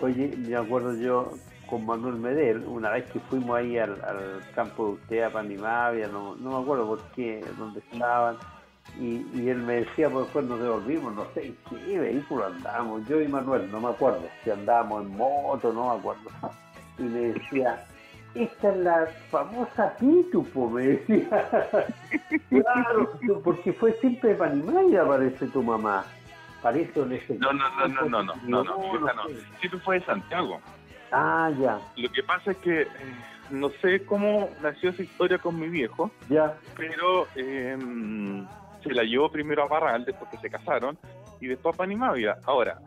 Oye, me acuerdo yo con Manuel Medel, una vez que fuimos ahí al, al campo de usted, a Panimavia, no, no me acuerdo por qué, dónde estaban, y, y él me decía, pues después nos devolvimos, no sé en qué vehículo andábamos, yo y Manuel, no me acuerdo, si andábamos en moto, no me acuerdo, y me decía, esta es la famosa Pitupo, me decía. claro, porque fue siempre de Panimavia, parece tu mamá. Parece en ese No, no, no, no, no, no, no, no, no. sé. Siempre fue de Santiago. Ah, ya, Lo que pasa es que eh, no sé cómo nació esa historia con mi viejo, ya. pero eh, la llevó primero a Barral después que se casaron y después a Panimavia. Ahora,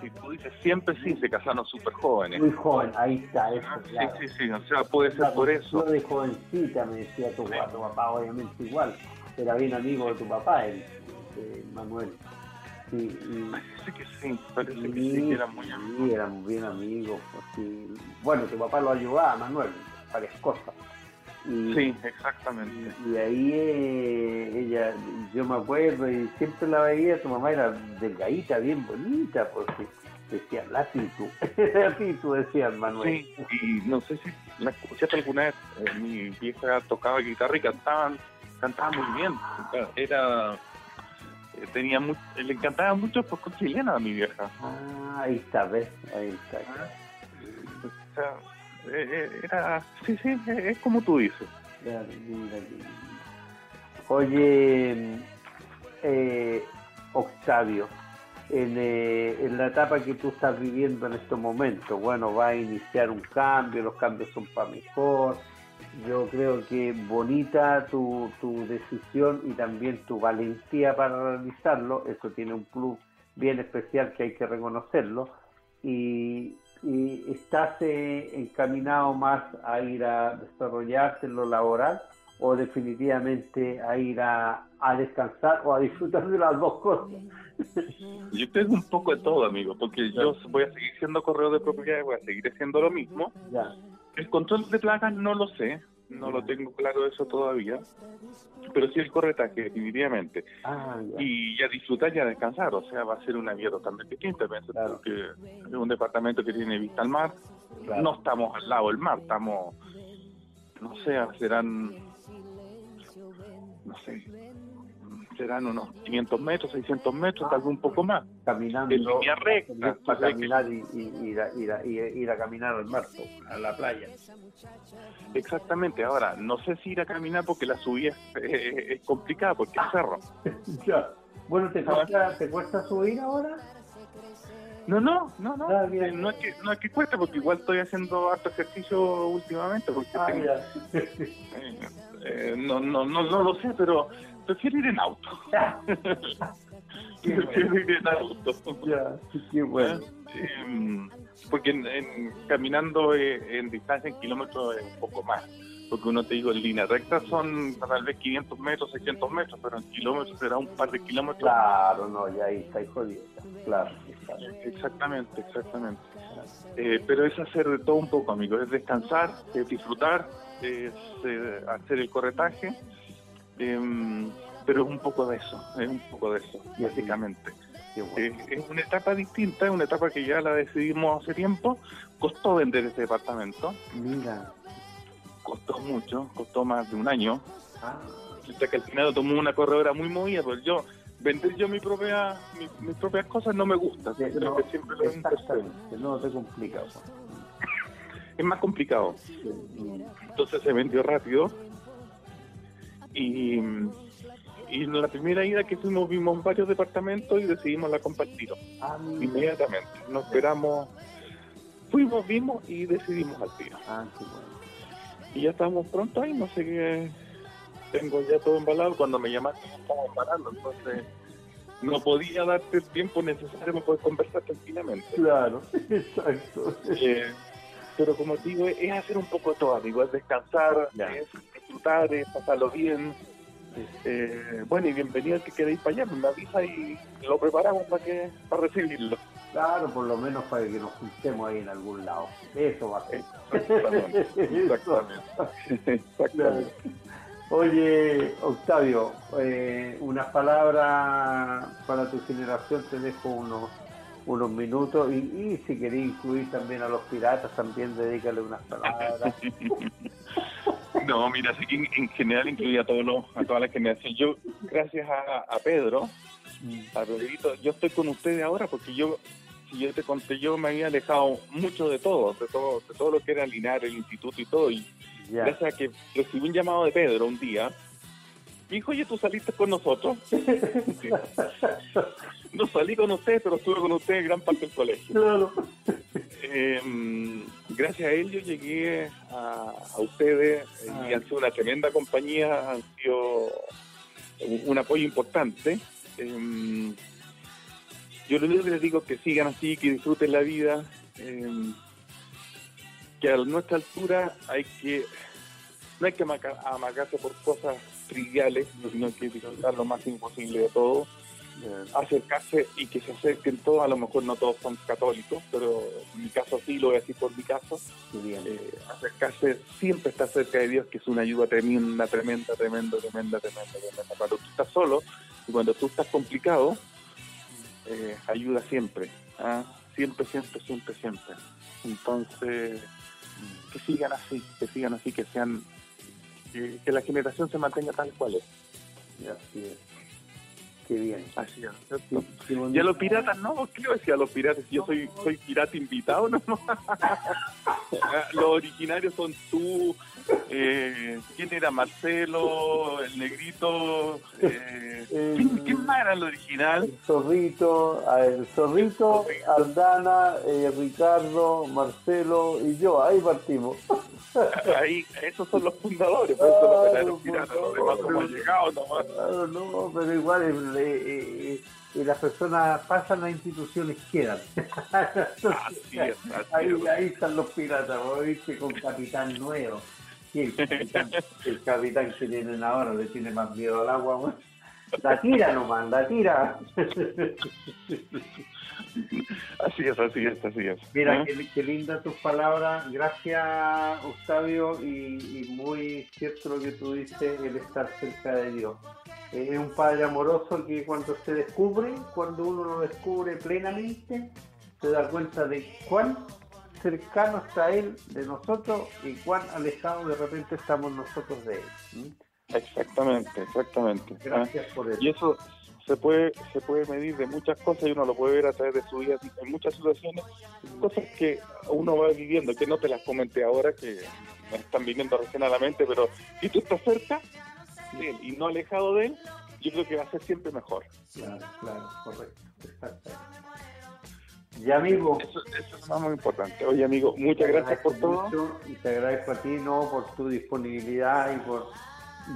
si tú dices siempre sí, se casaron súper jóvenes. Muy joven, ahí está, eso, Ah, Sí, claro. sí, sí, o sea, puede ser por eso. Yo de jovencita me decía tu, Sí. tu papá, obviamente igual. Era bien amigo de tu papá, el, eh, Manuel. Sí, y, Parece que sí, parece que sí, que eran muy amigos. sí, éramos bien amigos. pues. Bueno, tu papá lo ayudaba, Manuel, varias cosas. Y, sí, exactamente. Y, ahí eh, ella, yo me acuerdo y siempre la veía, tu mamá era delgadita, bien bonita, porque decía la Pitu, la Pitu decía Manuel. Sí, y no sé si la escuchaste alguna vez, eh, mi vieja tocaba guitarra y cantaban, cantaba muy bien, era eh, tenía le encantaba mucho por chilena a mi vieja. Ah, ahí está, ¿ves? Ahí está. o sea, eh, eh, era, sí, sí, es como tú dices. Oye, eh, Octavio, en, en, la etapa que tú estás viviendo en estos momentos, bueno, va a iniciar un cambio, los cambios son para mejor. Yo creo que bonita tu, tu decisión y también tu valentía para realizarlo. Eso tiene un plus bien especial que hay que reconocerlo. Y, y estás eh, encaminado más a ir a desarrollarte en lo laboral o definitivamente a ir a, descansar o a disfrutar de las dos cosas? Yo tengo un poco de todo, amigo, porque yo voy a seguir siendo correo de propiedad, voy a seguir haciendo lo mismo. El control de plagas no lo sé, no lo tengo claro eso todavía, pero sí el corretaje, definitivamente. Ah, y ya disfrutar y a descansar, o sea, va a ser una vida totalmente distinta, porque es un departamento que tiene vista al mar, no estamos al lado del mar, estamos, no sé, serán, no sé, serán unos 500 metros, 600 metros, tal vez un poco más. Caminando. En línea recta. Para caminar y, ir, a, ir, a, caminar al mar, a la playa. Exactamente. Ahora, no sé si ir a caminar porque la subida es, complicada, porque es cerro. ya. Bueno, ¿te cuesta, ¿te cuesta subir ahora? No, no, no, no. Ah, no, es que, no es que cuesta, porque igual estoy haciendo harto ejercicio últimamente. Porque ah, eh, eh, no, no, no, no lo sé, pero prefiero ir en auto. prefiero ir en auto. Ya, qué bueno. Eh, porque en, caminando eh, en distancia en kilómetros es un poco más. Porque uno te digo, en línea recta son tal vez 500 metros, 600 metros, pero en kilómetros será un par de kilómetros. Claro, no, ya ahí está jodido. Claro, Exactamente, exactamente. Eh, pero es hacer de todo un poco, amigo. Es descansar, es disfrutar, es hacer el corretaje Em, pero es un poco de eso, es un poco de eso, básicamente. Eh, es una etapa distinta, es una etapa que ya la decidimos hace tiempo. Costó vender ese departamento. Mira. Costó mucho, costó más de un año. Ah. que al final tomó una corredora muy movida, pues yo vender yo mi propia mis propias cosas no me gusta. siempre lo no te complica. es más complicado. Entonces se vendió rápido y, y en la primera ida que fuimos vimos varios departamentos y decidimos la compartir ah, inmediatamente. Nos esperamos, fuimos, vimos y decidimos al tiro. Ah, y ya estamos pronto ahí, no sé qué. Tengo ya todo embalado. Cuando me llamaste, estamos embalando, entonces no podía darte el tiempo necesario para poder conversar tranquilamente. Claro, exacto. Eh, pero como digo, es hacer un poco de todo, amigo, es descansar, es disfrutar, pasarlo bien. Eh, bueno, y bienvenido al que queréis para allá, me avisa y lo preparamos para que para recibirlo. Claro, por lo menos para que nos juntemos ahí en algún lado. Eso va a ser. Exactamente. Oye, Octavio, eh, unas palabras para tu generación, te dejo unos unos minutos y, si queréis incluir también a los piratas, también dedícale unas palabras. No, mira, así que en, general incluía a, todos los, a toda la generación. Yo, gracias a, Pedro, mm. a Pedrito, yo estoy con ustedes ahora porque yo, si yo te conté, yo me había alejado mucho de todo, de todo, de todo lo que era Linar, el instituto y todo. Y gracias a que recibí un llamado de Pedro un día, dijo, oye, tú saliste con nosotros. no salí con ustedes, pero estuve con ustedes gran parte del colegio. Claro. Em, gracias a él yo llegué a, ustedes y ah. han sido una tremenda compañía, han sido un, apoyo importante. Em, yo lo único que les digo es que sigan así, que disfruten la vida, em, que a nuestra altura hay que no hay que amagarse por cosas triviales, sino que disfrutar lo más imposible de todo acercarse y que se acerquen todos, a lo mejor no todos son católicos, pero en mi caso sí, lo voy a decir por mi caso, eh, acercarse siempre está cerca de Dios, que es una ayuda tremenda, tremenda, tremenda, tremenda, tremenda, tremenda. Cuando tú estás solo y cuando tú estás complicado, eh, ayuda siempre, ¿ah? siempre, siempre, siempre, siempre. Entonces, que sigan así, que sigan así, que sean, que, que la generación se mantenga tal cual es. Así es. Qué bien. Así es. y a los piratas no, ¿qué le decía a los piratas? Yo soy, soy pirata invitado, ¿no? los originarios son tú, eh, ¿quién era? Marcelo, el negrito, eh, ¿quién, más era el original? El zorrito, el zorrito, Aldana, eh, Ricardo, Marcelo y yo, ahí partimos. Ahí, esos son los fundadores, eso los, los piratas, los demás somos llegados nomás. no, pero igual eh, eh, las personas pasan, las instituciones quedan. así es, ahí, ahí, están los piratas, viste, con capitán nuevo. el, capitán, el capitán que tienen ahora le tiene más miedo al agua, la tira nomás, la tira. Así es, así es, así es. Mira, ¿Eh? qué, linda tus palabras. Gracias, Octavio, y, muy cierto lo que tú dices, el estar cerca de Dios. Es un padre amoroso que cuando se descubre, cuando uno lo descubre plenamente, se da cuenta de cuán cercano está Él de nosotros y cuán alejado de repente estamos nosotros de Él. Exactamente, exactamente. Gracias por eso. Y eso se puede se puede medir de muchas cosas y uno lo puede ver a través de su vida en muchas situaciones, cosas que uno va viviendo, que no te las comenté ahora, que me están viniendo recién a la mente, pero si tú estás cerca de él y no alejado de él, yo creo que va a ser siempre mejor. Claro, claro, correcto, exacto. Y amigo. Eso, es más muy importante. Oye, amigo, muchas gracias por todo. Y te agradezco a ti, no, por tu disponibilidad y por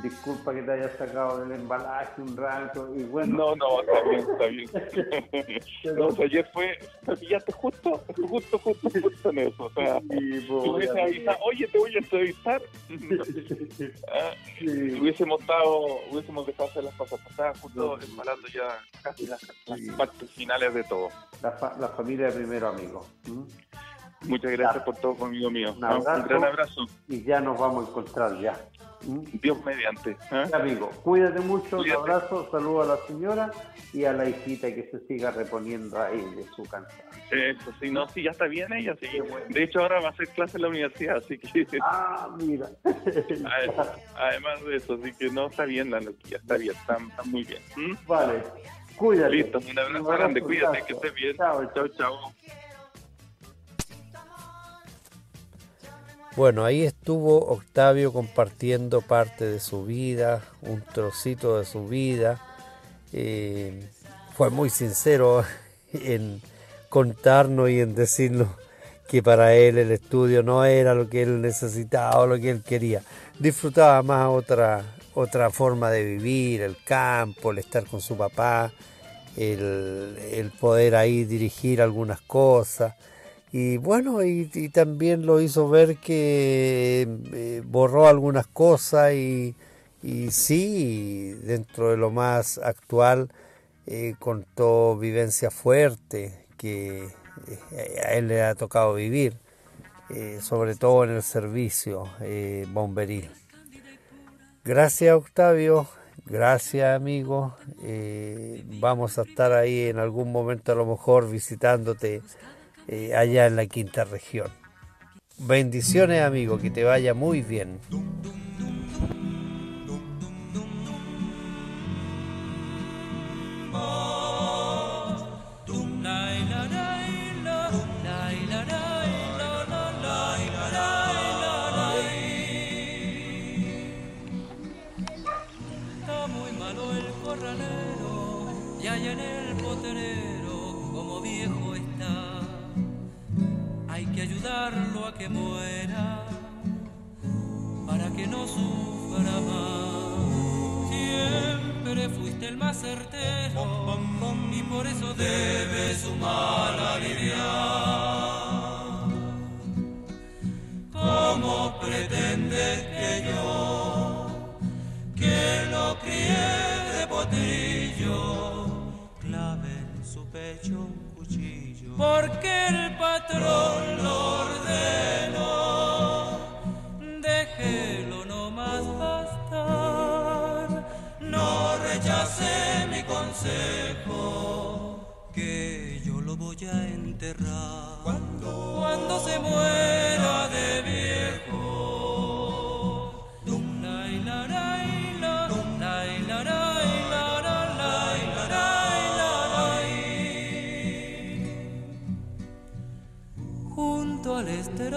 disculpa que te haya sacado del embalaje un rato y bueno. No, no, está bien, está bien. no, o sea, ayer fue, me pillaste justo, justo, justo, justo en eso. O sea, sí, hubiese avisado, oye, te voy a entrevistar. ah, sí. Hubiésemos estado, hubiésemos dejado hacer las cosas pasadas, justo embalando ya casi las, las partes finales de todo. La, fa la familia primero, amigo. ¿Mm? Muchas gracias por todo conmigo mío. Un, un gran abrazo. Y ya nos vamos a encontrar ya. Dios mediante. ¿eh? Amigo, cuídate mucho, un abrazo, saludo a la señora y a la hijita que se siga reponiendo ahí de su cansancio. Eso, sí, no, sí, ya está bien ella, sí. De hecho, ahora va a hacer clase en la universidad, así que... Ah, mira. Además de eso, así que no, está bien la noticia, está bien, está, muy bien. Vale, cuídate. Listo, un abrazo, grande, cuídate, que estés bien. Chao, chao, chao. Bueno, ahí estuvo Octavio compartiendo parte de su vida, un trocito de su vida. Eh, fue muy sincero en contarnos y en decirnos que para él el estudio no era lo que él necesitaba lo que él quería. Disfrutaba más otra, otra forma de vivir, el campo, el estar con su papá, el, el poder ahí dirigir algunas cosas. Y bueno, y, también lo hizo ver que eh, borró algunas cosas y, y, sí, dentro de lo más actual, eh, contó vivencia fuerte que eh, a él le ha tocado vivir, sobre todo en el servicio bomberil. Gracias Octavio, gracias amigo, vamos a estar ahí en algún momento a lo mejor visitándote eh, allá en la quinta región. Bendiciones amigo, que te vaya muy bien. A que muera para que no sufra más. Siempre fuiste el más certero y por eso debe su mal aliviar. ¿Cómo pretendes que yo, que lo crié de potrillo, cuchillo. Porque el patrón lo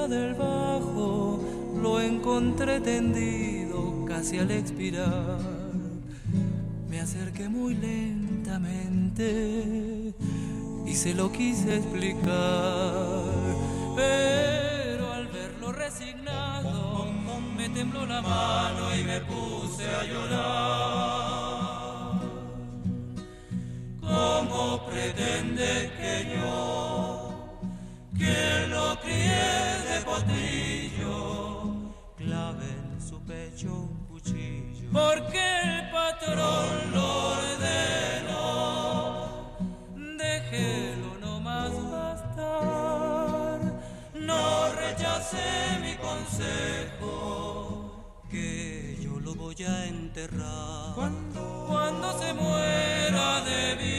del bajo lo encontré tendido casi al expirar. Me acerqué muy lentamente y se lo quise explicar. Pero al verlo resignado, me tembló la mano y me puse a llorar. ¿Cómo pretende que yo, que lo crié de potrillo, clave en su pecho un cuchillo? Porque el patrón ya enterrado. Cuando, cuando se muera de vida.